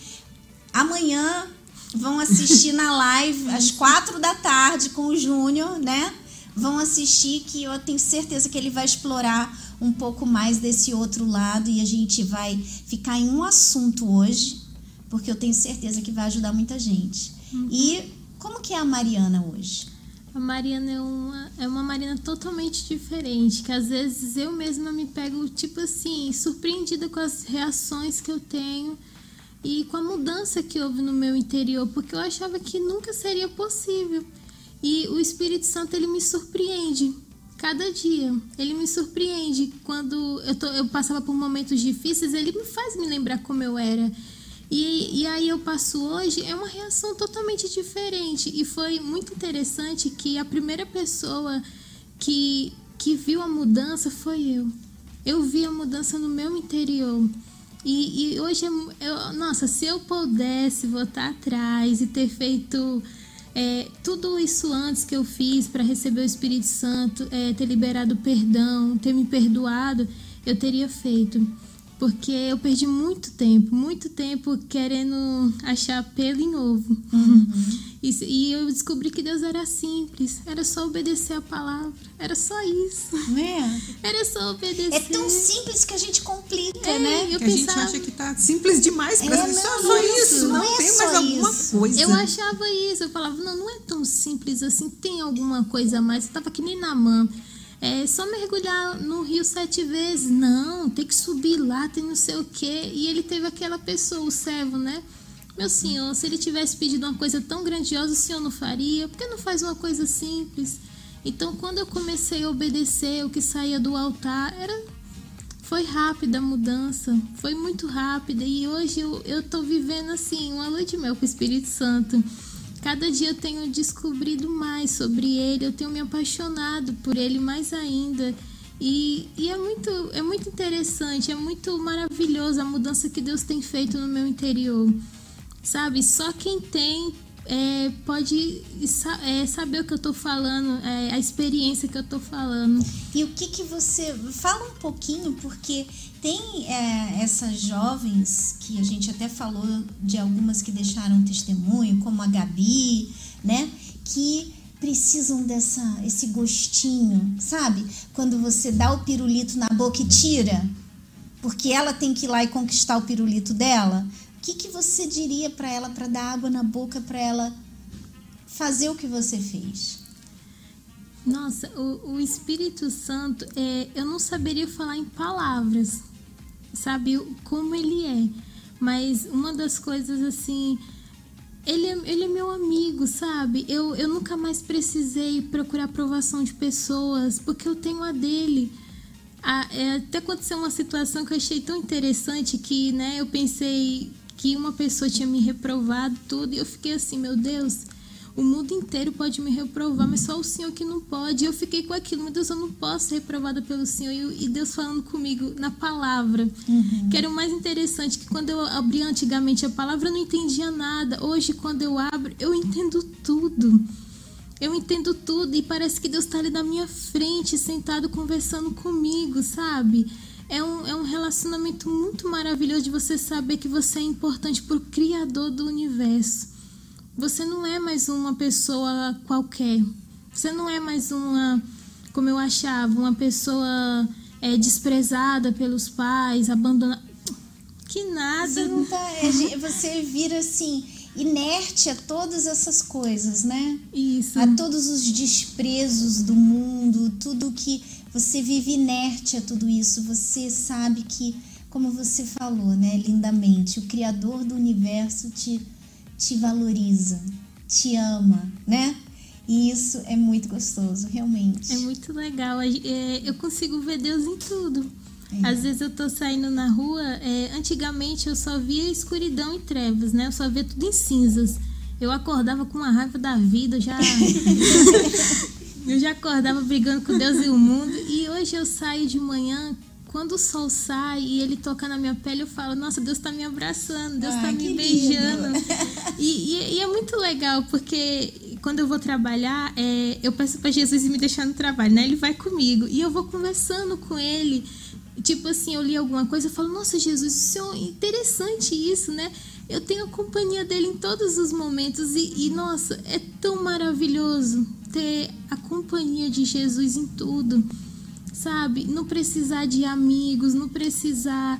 amanhã vão assistir na live às quatro da tarde com o Júnior, né? Vão assistir que eu tenho certeza que ele vai explorar um pouco mais desse outro lado e a gente vai ficar em um assunto hoje, porque eu tenho certeza que vai ajudar muita gente. E como que é a Mariana hoje? A Mariana é uma, é uma Mariana totalmente diferente, que às vezes eu mesma me pego, tipo assim, surpreendida com as reações que eu tenho e com a mudança que houve no meu interior, porque eu achava que nunca seria possível. E o Espírito Santo, ele me surpreende cada dia. Ele me surpreende quando eu, tô, eu passava por momentos difíceis, ele me faz me lembrar como eu era. E, e aí eu passo hoje, é uma reação totalmente diferente. E foi muito interessante que a primeira pessoa que, que viu a mudança foi eu. Eu vi a mudança no meu interior. E, e hoje, é- eu, nossa, se eu pudesse voltar atrás e ter feito é, tudo isso antes que eu fiz para receber o Espírito Santo, é, ter liberado perdão, ter me perdoado, eu teria feito. Porque eu perdi muito tempo, muito tempo querendo achar pelo em ovo. E, se- e eu descobri que Deus era simples, era só obedecer a palavra, era só isso. Né? Era só obedecer. É tão simples que a gente complica, É, né? eu que a gente pensava- acha que tá simples demais pra É, ser só, não, só isso, isso, não, não é tem só mais alguma isso. coisa. Eu achava isso, eu falava, não, não é tão simples assim, tem alguma coisa a mais. Eu tava que nem na mão. É só mergulhar no rio sete vezes. Não, tem que subir lá, tem não sei o quê. E ele teve aquela pessoa, o servo, né? Meu senhor, se ele tivesse pedido uma coisa tão grandiosa, o senhor não faria? Por que não faz uma coisa simples? Então, quando eu comecei a obedecer o que saía do altar, era foi rápida a mudança, foi muito rápida e hoje eu, eu tô vivendo assim, uma lua de mel com o Espírito Santo. Cada dia eu tenho descobrido mais sobre ele, eu tenho me apaixonado por ele mais ainda. E, e é, muito, é muito interessante, é muito maravilhoso a mudança que Deus tem feito no meu interior. Sabe? Só quem tem é, pode é, saber o que eu tô falando, é, a experiência que eu tô falando. E o que que você fala um pouquinho porque tem é, essas jovens que a gente até falou de algumas que deixaram testemunho, como a Gabi, né? Que precisam dessa esse gostinho, sabe? Quando você dá o pirulito na boca e tira, porque ela tem que ir lá e conquistar o pirulito dela. Que que você diria para ela para dar água na boca para ela fazer o que você fez? Nossa, o, o Espírito Santo, é, eu não saberia falar em palavras, sabe, como ele é. Mas uma das coisas assim, ele é, ele é meu amigo, sabe? Eu, eu nunca mais precisei procurar aprovação de pessoas, porque eu tenho a dele. Ah, é, até aconteceu uma situação que eu achei tão interessante que, né, eu pensei que uma pessoa tinha me reprovado tudo e eu fiquei assim, meu Deus, o mundo inteiro pode me reprovar, mas só o Senhor que não pode. E eu fiquei com aquilo, meu Deus, eu não posso ser reprovada pelo Senhor. E, eu- Deus falando comigo na palavra. Que era o mais interessante, que quando eu abria antigamente a palavra, eu não entendia nada. Hoje, quando eu abro, eu entendo tudo. Eu entendo tudo e parece que Deus está ali na minha frente, sentado conversando comigo, sabe? É um, é um relacionamento muito maravilhoso de você saber que você é importante para o Criador do universo. Você não é mais uma pessoa qualquer. Você não é mais uma, como eu achava, uma pessoa é, desprezada pelos pais, abandonada. Que nada. Você, não tá, é, você vira assim, inerte a todas essas coisas, né? Isso. A todos os desprezos do mundo, tudo que você vive inerte a tudo isso. Você sabe que, como você falou, né, lindamente, o Criador do universo te, te valoriza, te ama, né? E isso é muito gostoso, realmente. É muito legal. É, eu consigo ver Deus em tudo. É. Às vezes eu tô saindo na rua, é, antigamente eu só via escuridão e trevas, né? Eu só via tudo em cinzas. Eu acordava com uma raiva da vida, já. eu já acordava brigando com Deus e o mundo. E hoje eu saio de manhã, quando o sol sai e ele toca na minha pele, eu falo: Nossa, Deus tá me abraçando, Deus tá me beijando. E, e, e, é muito legal, porque quando eu vou trabalhar, é, eu peço para Jesus me deixar no trabalho, né? Ele vai comigo. E eu vou conversando com ele tipo assim, eu li alguma coisa e falo, nossa, Jesus, isso é interessante isso, né? Eu tenho a companhia dele em todos os momentos e, e, nossa, é tão maravilhoso ter a companhia de Jesus em tudo, sabe? Não precisar de amigos, não precisar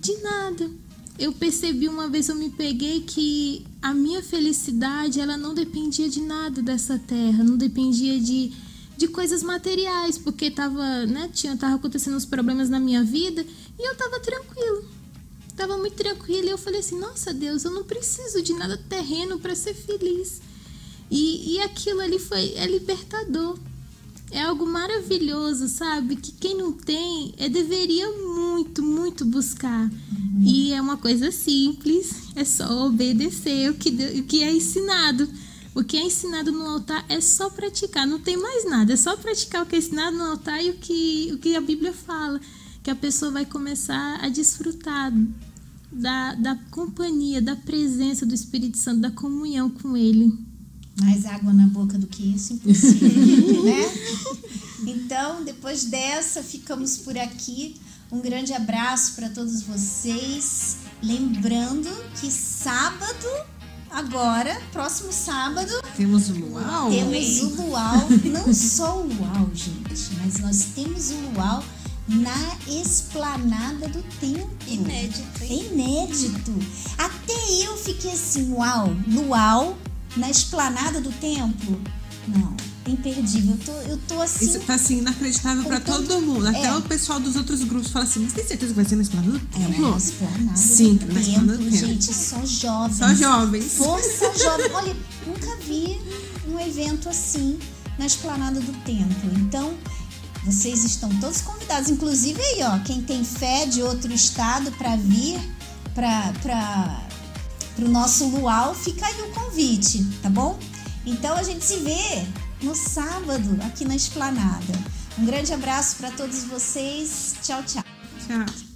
de nada. Eu percebi uma vez, eu me peguei que a minha felicidade, ela não dependia de nada dessa terra, não dependia de de coisas materiais, porque tava, né, tinha tava acontecendo uns problemas na minha vida e eu tava tranquilo. Tava muito tranquilo e eu falei assim: "Nossa, Deus, eu não preciso de nada terreno para ser feliz". E, e aquilo ali foi é libertador. É algo maravilhoso, sabe? Que quem não tem é, deveria muito, muito buscar. Uhum. E é uma coisa simples, é só obedecer o que, o que é ensinado. O que é ensinado no altar é só praticar, não tem mais nada, é só praticar o que é ensinado no altar e o que, o que a Bíblia fala, que a pessoa vai começar a desfrutar da, da companhia, da presença do Espírito Santo, da comunhão com Ele. Mais água na boca do que isso, impossível, né? Então, depois dessa, ficamos por aqui. Um grande abraço para todos vocês. Lembrando que sábado agora, próximo sábado. Temos o luau? Temos o luau, não só o luau, gente, mas nós temos o luau na esplanada do templo. Inédito. Hein? Inédito. Até eu fiquei assim, uau, luau na esplanada do templo. Não imperdível. Eu tô, eu tô assim. Isso tá assim, inacreditável pra todo mundo. Até é. o pessoal dos outros grupos fala assim: mas tem certeza que vai ser na esplanada do templo? É, na esplanada Sim, do na esplanada do templo. Gente, só jovens. Só jovens. Força jovem. Olha, nunca vi um evento assim na esplanada do templo. Então, vocês estão todos convidados. Inclusive aí, ó, quem tem fé de outro estado para vir para para o nosso luau, fica aí o convite, tá bom? Então a gente se vê no sábado aqui na Esplanada. Um grande abraço para todos vocês. Tchau, tchau. Tchau.